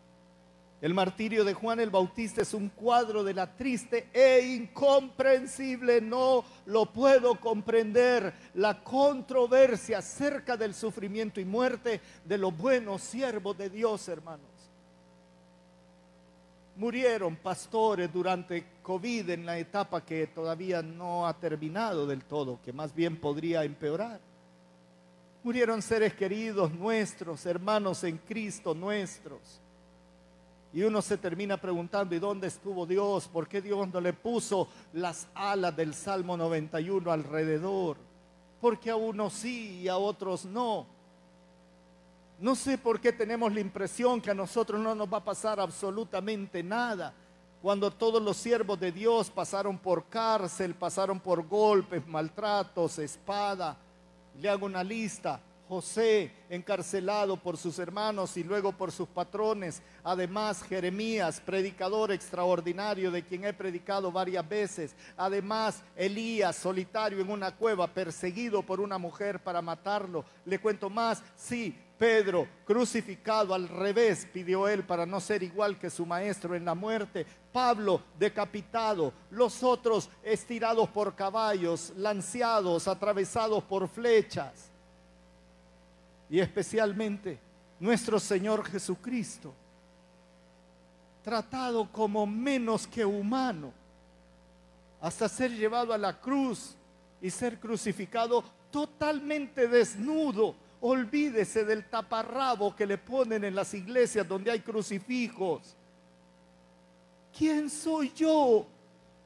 El martirio de Juan el Bautista es un cuadro de la triste e incomprensible, no lo puedo comprender, la controversia acerca del sufrimiento y muerte de los buenos siervos de Dios, hermanos. Murieron pastores durante COVID en la etapa que todavía no ha terminado del todo, que más bien podría empeorar. Murieron seres queridos nuestros, hermanos en Cristo nuestros y uno se termina preguntando, ¿y dónde estuvo Dios? ¿Por qué Dios no le puso las alas del Salmo 91 alrededor? Porque a unos sí y a otros no. No sé por qué tenemos la impresión que a nosotros no nos va a pasar absolutamente nada. Cuando todos los siervos de Dios pasaron por cárcel, pasaron por golpes, maltratos, espada. Le hago una lista. José encarcelado por sus hermanos y luego por sus patrones. Además, Jeremías, predicador extraordinario de quien he predicado varias veces. Además, Elías, solitario en una cueva, perseguido por una mujer para matarlo. Le cuento más, sí, Pedro, crucificado al revés, pidió él para no ser igual que su maestro en la muerte. Pablo, decapitado. Los otros, estirados por caballos, lanceados, atravesados por flechas y especialmente nuestro Señor Jesucristo, tratado como menos que humano, hasta ser llevado a la cruz y ser crucificado totalmente desnudo. Olvídese del taparrabo que le ponen en las iglesias donde hay crucifijos. ¿Quién soy yo?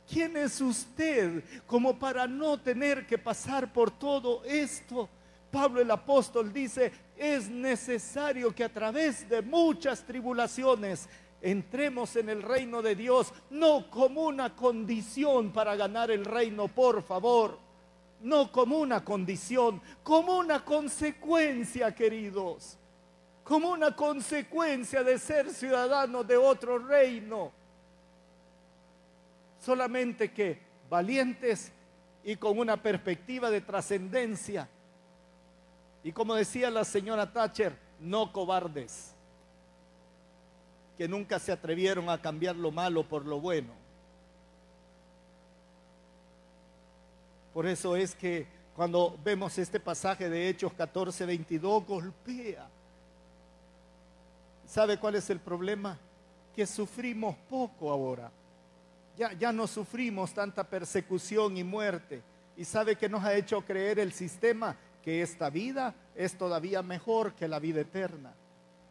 ¿Quién es usted como para no tener que pasar por todo esto? Pablo el apóstol dice, es necesario que a través de muchas tribulaciones entremos en el reino de Dios, no como una condición para ganar el reino, por favor, no como una condición, como una consecuencia, queridos, como una consecuencia de ser ciudadanos de otro reino. Solamente que valientes y con una perspectiva de trascendencia y como decía la señora Thatcher, no cobardes, que nunca se atrevieron a cambiar lo malo por lo bueno. Por eso es que cuando vemos este pasaje de Hechos 14, 22, golpea. ¿Sabe cuál es el problema? Que sufrimos poco ahora. Ya, ya no sufrimos tanta persecución y muerte. ¿Y sabe que nos ha hecho creer el sistema? Que esta vida es todavía mejor que la vida eterna.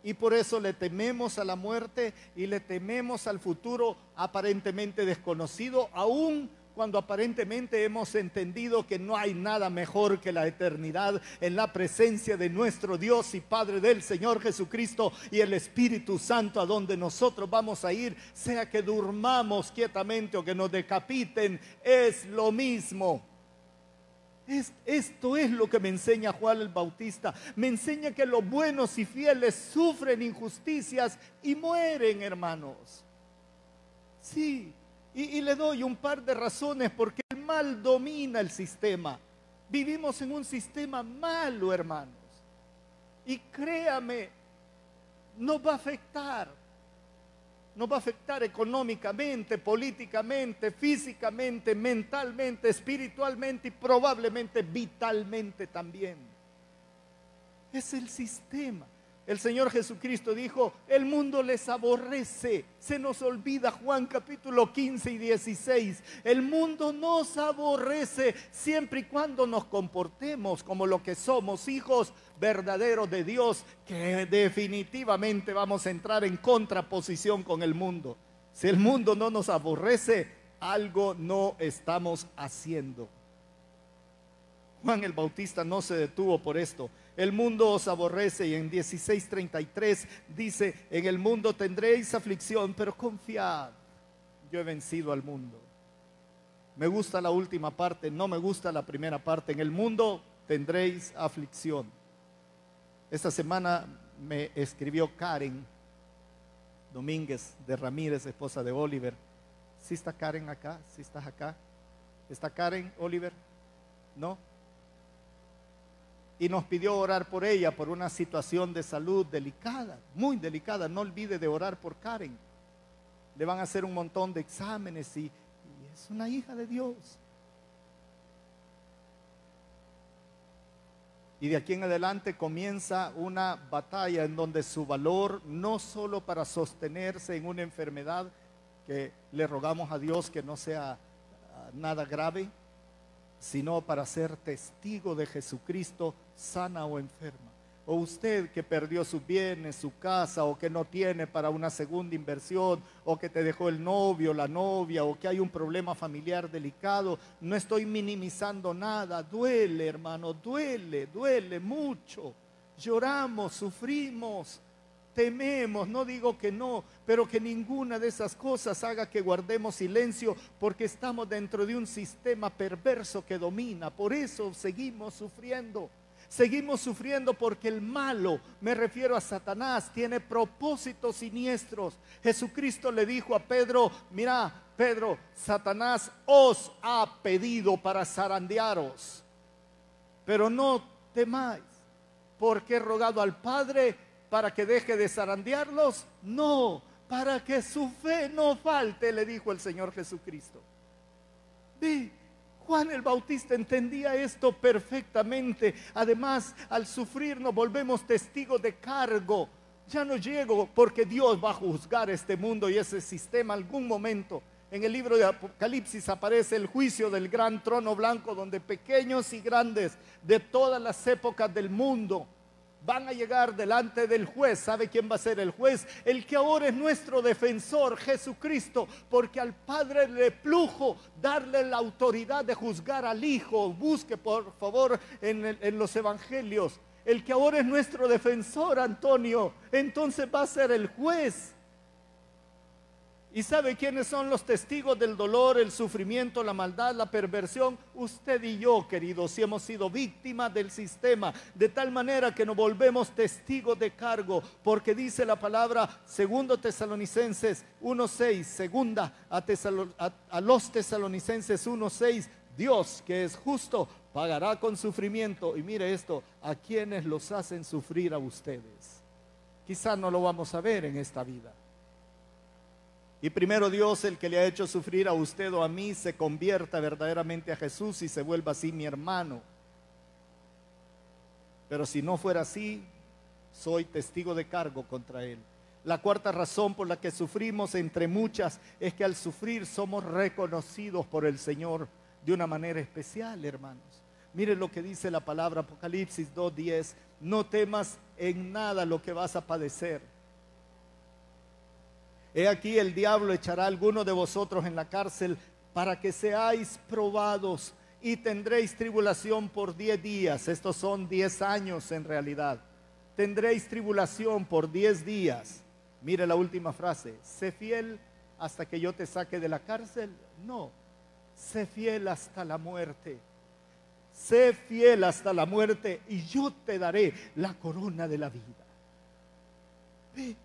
Y por eso le tememos a la muerte y le tememos al futuro aparentemente desconocido, aún cuando aparentemente hemos entendido que no hay nada mejor que la eternidad en la presencia de nuestro Dios y Padre del Señor Jesucristo y el Espíritu Santo a donde nosotros vamos a ir, sea que durmamos quietamente o que nos decapiten, es lo mismo esto es lo que me enseña Juan el Bautista. Me enseña que los buenos y fieles sufren injusticias y mueren, hermanos. Sí, y, y le doy un par de razones porque el mal domina el sistema. Vivimos en un sistema malo, hermanos. Y créame, nos va a afectar nos va a afectar económicamente, políticamente, físicamente, mentalmente, espiritualmente y probablemente vitalmente también. Es el sistema. El Señor Jesucristo dijo, el mundo les aborrece. Se nos olvida Juan capítulo 15 y 16. El mundo nos aborrece siempre y cuando nos comportemos como lo que somos, hijos verdaderos de Dios, que definitivamente vamos a entrar en contraposición con el mundo. Si el mundo no nos aborrece, algo no estamos haciendo. Juan el Bautista no se detuvo por esto. El mundo os aborrece y en 16:33 dice, en el mundo tendréis aflicción, pero confiad, yo he vencido al mundo. Me gusta la última parte, no me gusta la primera parte. En el mundo tendréis aflicción. Esta semana me escribió Karen Domínguez de Ramírez, esposa de Oliver. ¿Sí está Karen acá? ¿Sí estás acá? ¿Está Karen, Oliver? ¿No? Y nos pidió orar por ella por una situación de salud delicada, muy delicada. No olvide de orar por Karen. Le van a hacer un montón de exámenes y, es una hija de Dios. Y de aquí en adelante comienza una batalla en donde su valor, no solo para sostenerse en una enfermedad, que le rogamos a Dios que no sea nada grave, sino para ser testigo de Jesucristo sana o enferma. O usted que perdió sus bienes, su casa, o que no tiene para una segunda inversión, o que te dejó el novio, la novia, o que hay un problema familiar delicado. No estoy minimizando nada. Duele, hermano, duele, duele mucho. lloramos, sufrimos, tememos, no digo que no, pero que ninguna de esas cosas haga que guardemos silencio porque estamos dentro de un sistema perverso que domina. Por eso seguimos sufriendo. Seguimos sufriendo porque el malo, me refiero a Satanás, tiene propósitos siniestros. Jesucristo le dijo a Pedro, mira, Pedro, Satanás os ha pedido para zarandearos, pero no temáis, porque he rogado al Padre para que deje de zarandearlos? No, para que su fe no falte, le dijo el Señor Jesucristo. Ve, Juan el Bautista entendía esto perfectamente. Además, al sufrir nos volvemos testigos de cargo. Ya no llego porque Dios va a juzgar este mundo y ese sistema algún momento. En el libro de Apocalipsis aparece el juicio del gran trono blanco donde pequeños y grandes de todas las épocas del mundo van a llegar delante del juez. ¿Sabe quién va a ser el juez? El que ahora es nuestro defensor, Jesucristo, porque al Padre le plujo darle la autoridad de juzgar al Hijo. Busque por favor en, en los evangelios. El que ahora es nuestro defensor, Antonio, entonces va a ser el juez. ¿Y sabe quiénes son los testigos del dolor, el sufrimiento, la maldad, la perversión? Usted y yo, queridos, si hemos sido víctimas del sistema, de tal manera que nos volvemos testigos de cargo, porque dice la palabra, segundo Tesalonicenses 1.6, segunda a, a los Tesalonicenses 1.6, Dios que es justo pagará con sufrimiento. Y mire esto, a quienes los hacen sufrir a ustedes. Quizás no lo vamos a ver en esta vida y primero Dios, el que le ha hecho sufrir a usted o a mí, se convierta verdaderamente a Jesús y se vuelva así mi hermano. Pero si no fuera así, soy testigo de cargo contra él. La cuarta razón por la que sufrimos, entre muchas, es que al sufrir somos reconocidos por el Señor de una manera especial, hermanos. Miren lo que dice la palabra Apocalipsis 2.10. No temas en nada lo que vas a padecer He aquí el diablo echará a alguno de vosotros en la cárcel para que seáis probados y tendréis tribulación por diez días. Estos son diez años en realidad. Tendréis tribulación por diez días. Mire la última frase. Sé fiel hasta que yo te saque de la cárcel. No. Sé fiel hasta la muerte. Sé fiel hasta la muerte y yo te daré la corona de la vida. Ve,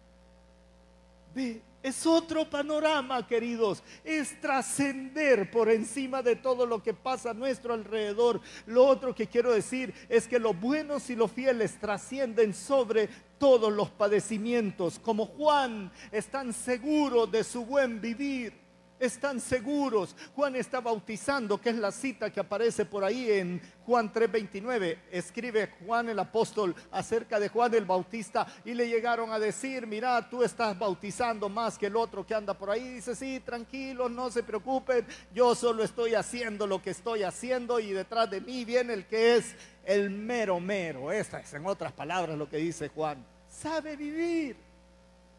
ve es otro panorama, queridos. Es trascender por encima de todo lo que pasa a nuestro alrededor. Lo otro que quiero decir es que los buenos y los fieles trascienden sobre todos los padecimientos. Como Juan, están seguros de su buen vivir están seguros. Juan está bautizando, que es la cita que aparece por ahí en Juan 3:29. Escribe Juan el apóstol acerca de Juan el Bautista y le llegaron a decir, mira, tú estás bautizando más que el otro que anda por ahí. Dice, sí, tranquilo, no se preocupen, yo solo estoy haciendo lo que estoy haciendo y detrás de mí viene el que es el mero mero. Esta es en otras palabras lo que dice Juan. Sabe vivir.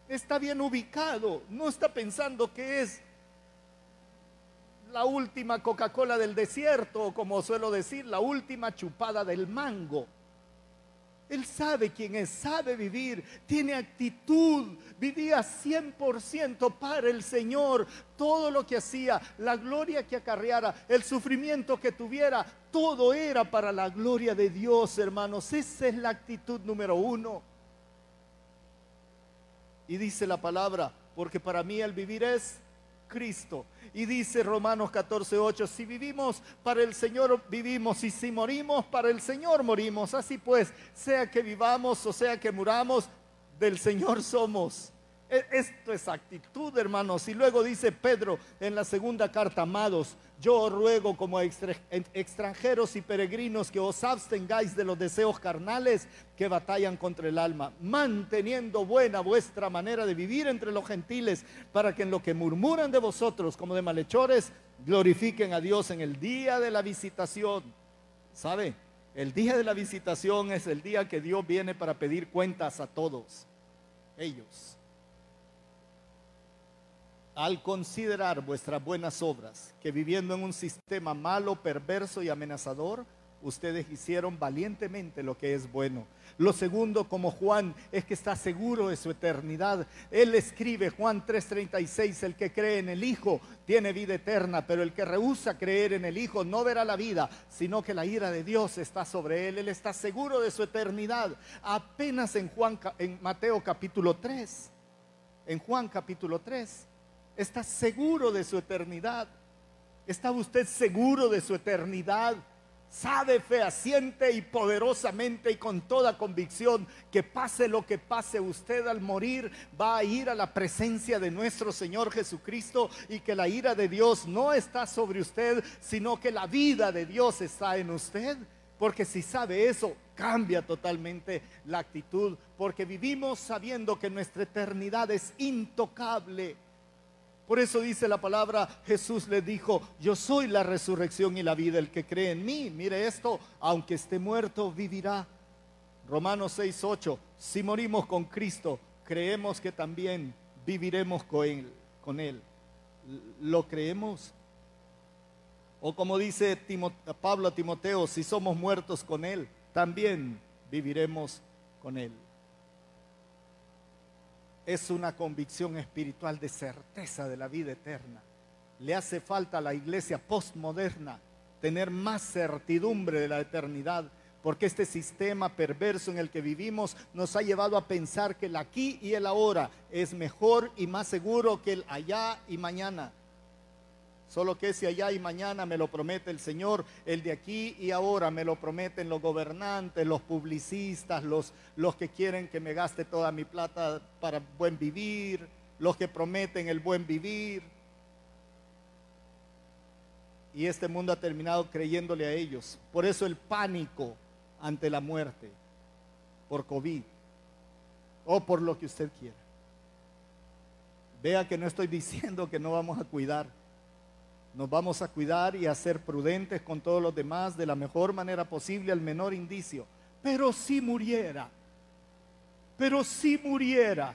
Está bien ubicado, no está pensando que es la última Coca-Cola del desierto, o como suelo decir, la última chupada del mango. Él sabe quién es, sabe vivir, tiene actitud, vivía 100% para el Señor. Todo lo que hacía, la gloria que acarreara, el sufrimiento que tuviera, todo era para la gloria de Dios, hermanos. Esa es la actitud número uno. Y dice la palabra, porque para mí el vivir es Cristo. Y dice Romanos 14, 8, si vivimos para el Señor, vivimos, y si morimos para el Señor, morimos. Así pues, sea que vivamos o sea que muramos, del Señor somos. E, esto es actitud, hermanos. Y luego dice Pedro en la segunda carta, amados, yo os ruego como extranjeros y peregrinos que os abstengáis de los deseos carnales que batallan contra el alma, manteniendo buena vuestra manera de vivir entre los gentiles, para que en lo que murmuran de vosotros como de malhechores, glorifiquen a Dios en el día de la visitación. ¿Sabe? El día de la visitación es el día que Dios viene para pedir cuentas a todos ellos al considerar vuestras buenas obras, que viviendo en un sistema malo, perverso y amenazador, ustedes hicieron valientemente lo que es bueno. Lo segundo, como Juan, es que está seguro de su eternidad. Él escribe, Juan 3:36, el que cree en el Hijo tiene vida eterna, pero el que rehúsa creer en el Hijo no verá la vida, sino que la ira de Dios está sobre él. Él está seguro de su eternidad. Apenas en Juan en Mateo capítulo 3, en Juan capítulo 3, está seguro de su eternidad. ¿Está usted seguro de su eternidad? sabe fehaciente y poderosamente y con toda convicción que pase lo que pase, usted al morir va a ir a la presencia de nuestro Señor Jesucristo y que la ira de Dios no está sobre usted, sino que la vida de Dios está en usted. Porque si sabe eso, cambia totalmente la actitud, porque vivimos sabiendo que nuestra eternidad es intocable por eso dice la palabra, Jesús le dijo, yo soy la resurrección y la vida, el que cree en mí, mire esto, aunque esté muerto, vivirá. Romanos 6, 8, si morimos con Cristo, creemos que también viviremos con Él. ¿Lo creemos? O como dice Pablo a Timoteo, si somos muertos con Él, también viviremos con Él es una convicción espiritual de certeza de la vida eterna. Le hace falta a la iglesia postmoderna tener más certidumbre de la eternidad, porque este sistema perverso en el que vivimos nos ha llevado a pensar que el aquí y el ahora es mejor y más seguro que el allá y mañana. Solo que si allá y mañana me lo promete el Señor, el de aquí y ahora me lo prometen los gobernantes, los publicistas, los, los que quieren que me gaste toda mi plata para buen vivir, los que prometen el buen vivir. Y este mundo ha terminado creyéndole a ellos. Por eso el pánico ante la muerte, por COVID o por lo que usted quiera. Vea que no estoy diciendo que no vamos a cuidar nos vamos a cuidar y a ser prudentes con todos los demás de la mejor manera posible al menor indicio. Pero si muriera, pero si muriera,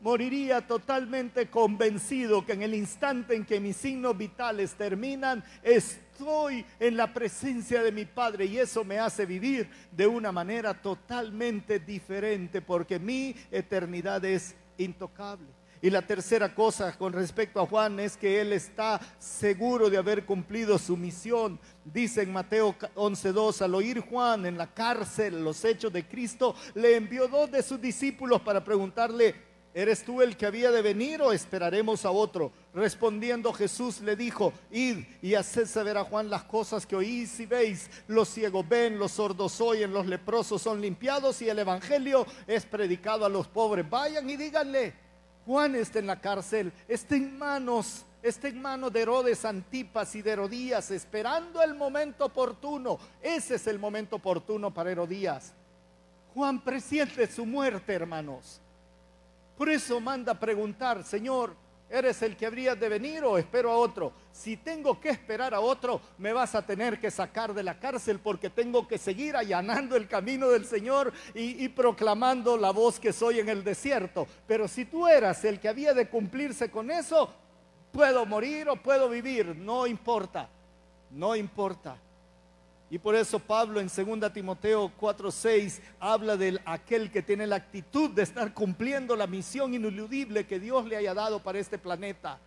moriría totalmente convencido que en el instante en que mis signos vitales terminan, estoy en la presencia de mi Padre y eso me hace vivir de una manera totalmente diferente porque mi eternidad es intocable. Y la tercera cosa con respecto a Juan es que él está seguro de haber cumplido su misión. Dice en Mateo 11:2, al oír Juan en la cárcel los hechos de Cristo, le envió dos de sus discípulos para preguntarle, ¿eres tú el que había de venir o esperaremos a otro? Respondiendo Jesús le dijo, id y haced saber a Juan las cosas que oís y veis. Los ciegos ven, los sordos oyen, los leprosos son limpiados y el Evangelio es predicado a los pobres. Vayan y díganle Juan está en la cárcel, está en manos, está en manos de Herodes Antipas y de Herodías, esperando el momento oportuno. Ese es el momento oportuno para Herodías. Juan presiente su muerte, hermanos. Por eso manda preguntar, Señor, ¿Eres el que habría de venir o espero a otro? Si tengo que esperar a otro, me vas a tener que sacar de la cárcel porque tengo que seguir allanando el camino del Señor y, proclamando la voz que soy en el desierto. Pero si tú eras el que había de cumplirse con eso, puedo morir o puedo vivir, no importa, no importa. Y por eso Pablo en 2 Timoteo 4:6 habla de aquel que tiene la actitud de estar cumpliendo la misión ineludible que Dios le haya dado para este planeta.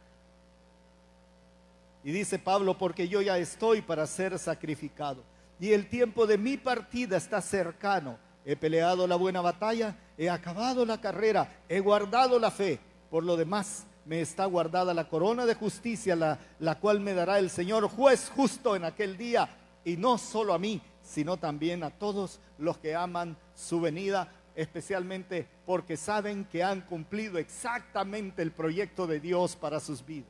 Y dice Pablo, porque yo ya estoy para ser sacrificado. Y el tiempo de mi partida está cercano. He peleado la buena batalla, he acabado la carrera, he guardado la fe. Por lo demás, me está guardada la corona de justicia, la, la cual me dará el Señor juez justo en aquel día y no solo a mí, sino también a todos los que aman su venida, especialmente porque saben que han cumplido exactamente el proyecto de Dios para sus vidas.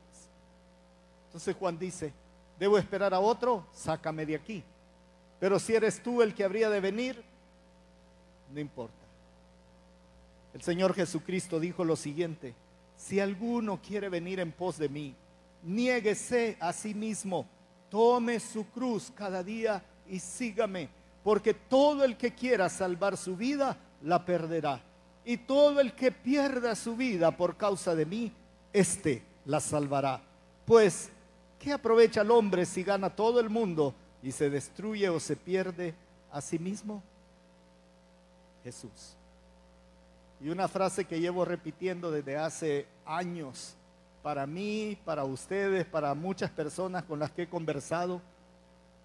Entonces Juan dice, ¿debo esperar a otro? Sácame de aquí. Pero si eres tú el que habría de venir, no importa. El Señor Jesucristo dijo lo siguiente, si alguno quiere venir en pos de mí, niéguese a sí mismo tome su cruz cada día y sígame, porque todo el que quiera salvar su vida, la perderá. Y todo el que pierda su vida por causa de mí, éste la salvará. Pues, ¿qué aprovecha el hombre si gana todo el mundo, y se destruye o se pierde a sí mismo? Jesús. Y una frase que llevo repitiendo desde hace años, para mí, para ustedes, para muchas personas con las que he conversado,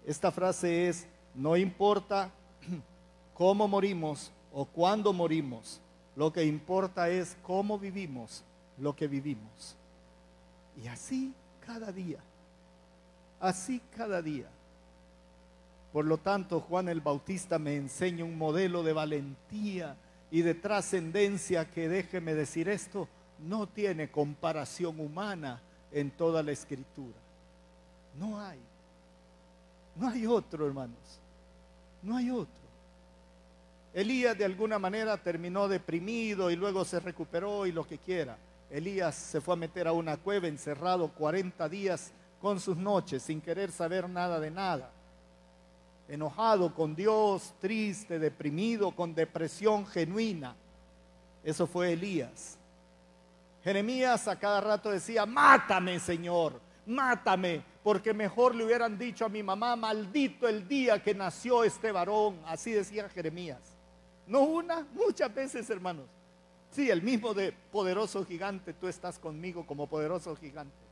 esta frase es, no importa cómo morimos o cuándo morimos, lo que importa es cómo vivimos lo que vivimos. Y así cada día, así cada día. Por lo tanto, Juan el Bautista me enseña un modelo de valentía y de trascendencia que, déjeme decir esto, no tiene comparación humana en toda la escritura. No hay. No hay otro, hermanos. No hay otro. Elías de alguna manera terminó deprimido y luego se recuperó y lo que quiera. Elías se fue a meter a una cueva encerrado 40 días con sus noches sin querer saber nada de nada. Enojado con Dios, triste, deprimido, con depresión genuina. Eso fue Elías. Jeremías a cada rato decía, mátame Señor, mátame, porque mejor le hubieran dicho a mi mamá, maldito el día que nació este varón. Así decía Jeremías. No una, muchas veces hermanos. Sí, el mismo de poderoso gigante, tú estás conmigo como poderoso gigante.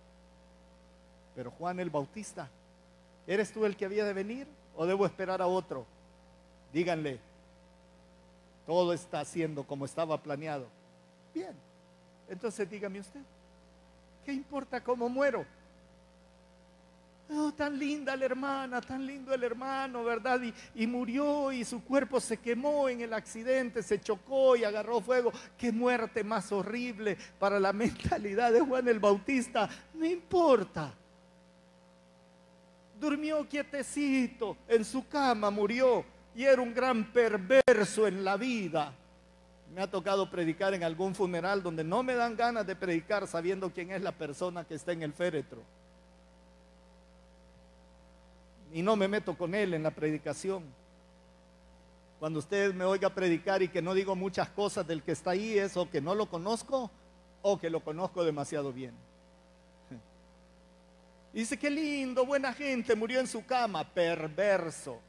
Pero Juan el Bautista, ¿eres tú el que había de venir o debo esperar a otro? Díganle, todo está haciendo como estaba planeado. Bien, entonces dígame usted, ¿qué importa cómo muero? Oh, tan linda la hermana, tan lindo el hermano, ¿verdad? Y, murió y su cuerpo se quemó en el accidente, se chocó y agarró fuego. Qué muerte más horrible para la mentalidad de Juan el Bautista. No importa. Durmió quietecito, en su cama murió y era un gran perverso en la vida. Me ha tocado predicar en algún funeral donde no me dan ganas de predicar sabiendo quién es la persona que está en el féretro. Y no me meto con él en la predicación. Cuando usted me oiga predicar y que no digo muchas cosas del que está ahí, es o que no lo conozco o que lo conozco demasiado bien. Dice, qué lindo, buena gente, murió en su cama, perverso,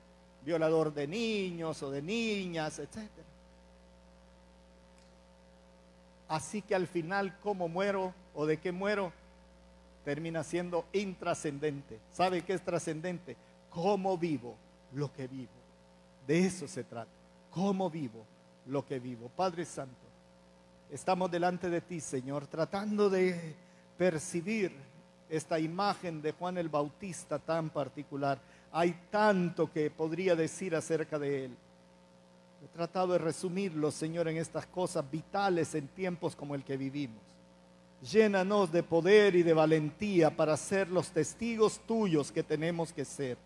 violador de niños o de niñas, etcétera. Así que al final, ¿cómo muero o de qué muero? Termina siendo intrascendente. ¿Sabe qué es trascendente? ¿Cómo vivo lo que vivo? De eso se trata. ¿Cómo vivo lo que vivo? Padre Santo, estamos delante de ti, Señor, tratando de percibir esta imagen de Juan el Bautista tan particular. Hay tanto que podría decir acerca de él. He tratado de resumirlo, Señor, en estas cosas vitales en tiempos como el que vivimos. Llénanos de poder y de valentía para ser los testigos tuyos que tenemos que ser.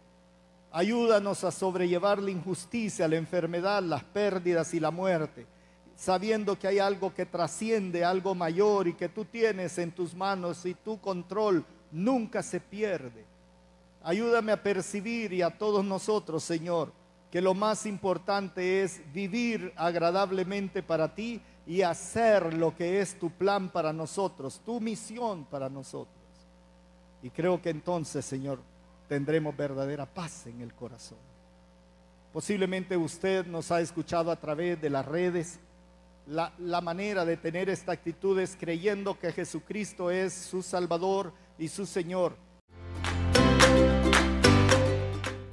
Ayúdanos a sobrellevar la injusticia, la enfermedad, las pérdidas y la muerte, sabiendo que hay algo que trasciende, algo mayor y que tú tienes en tus manos y tu control nunca se pierde. Ayúdame a percibir y a todos nosotros, Señor, que lo más importante es vivir agradablemente para ti y hacer lo que es tu plan para nosotros, tu misión para nosotros. Y creo que entonces, Señor, tendremos verdadera paz en el corazón. Posiblemente usted nos ha escuchado a través de las redes. La, la, manera de tener esta actitud es creyendo que Jesucristo es su Salvador y su Señor.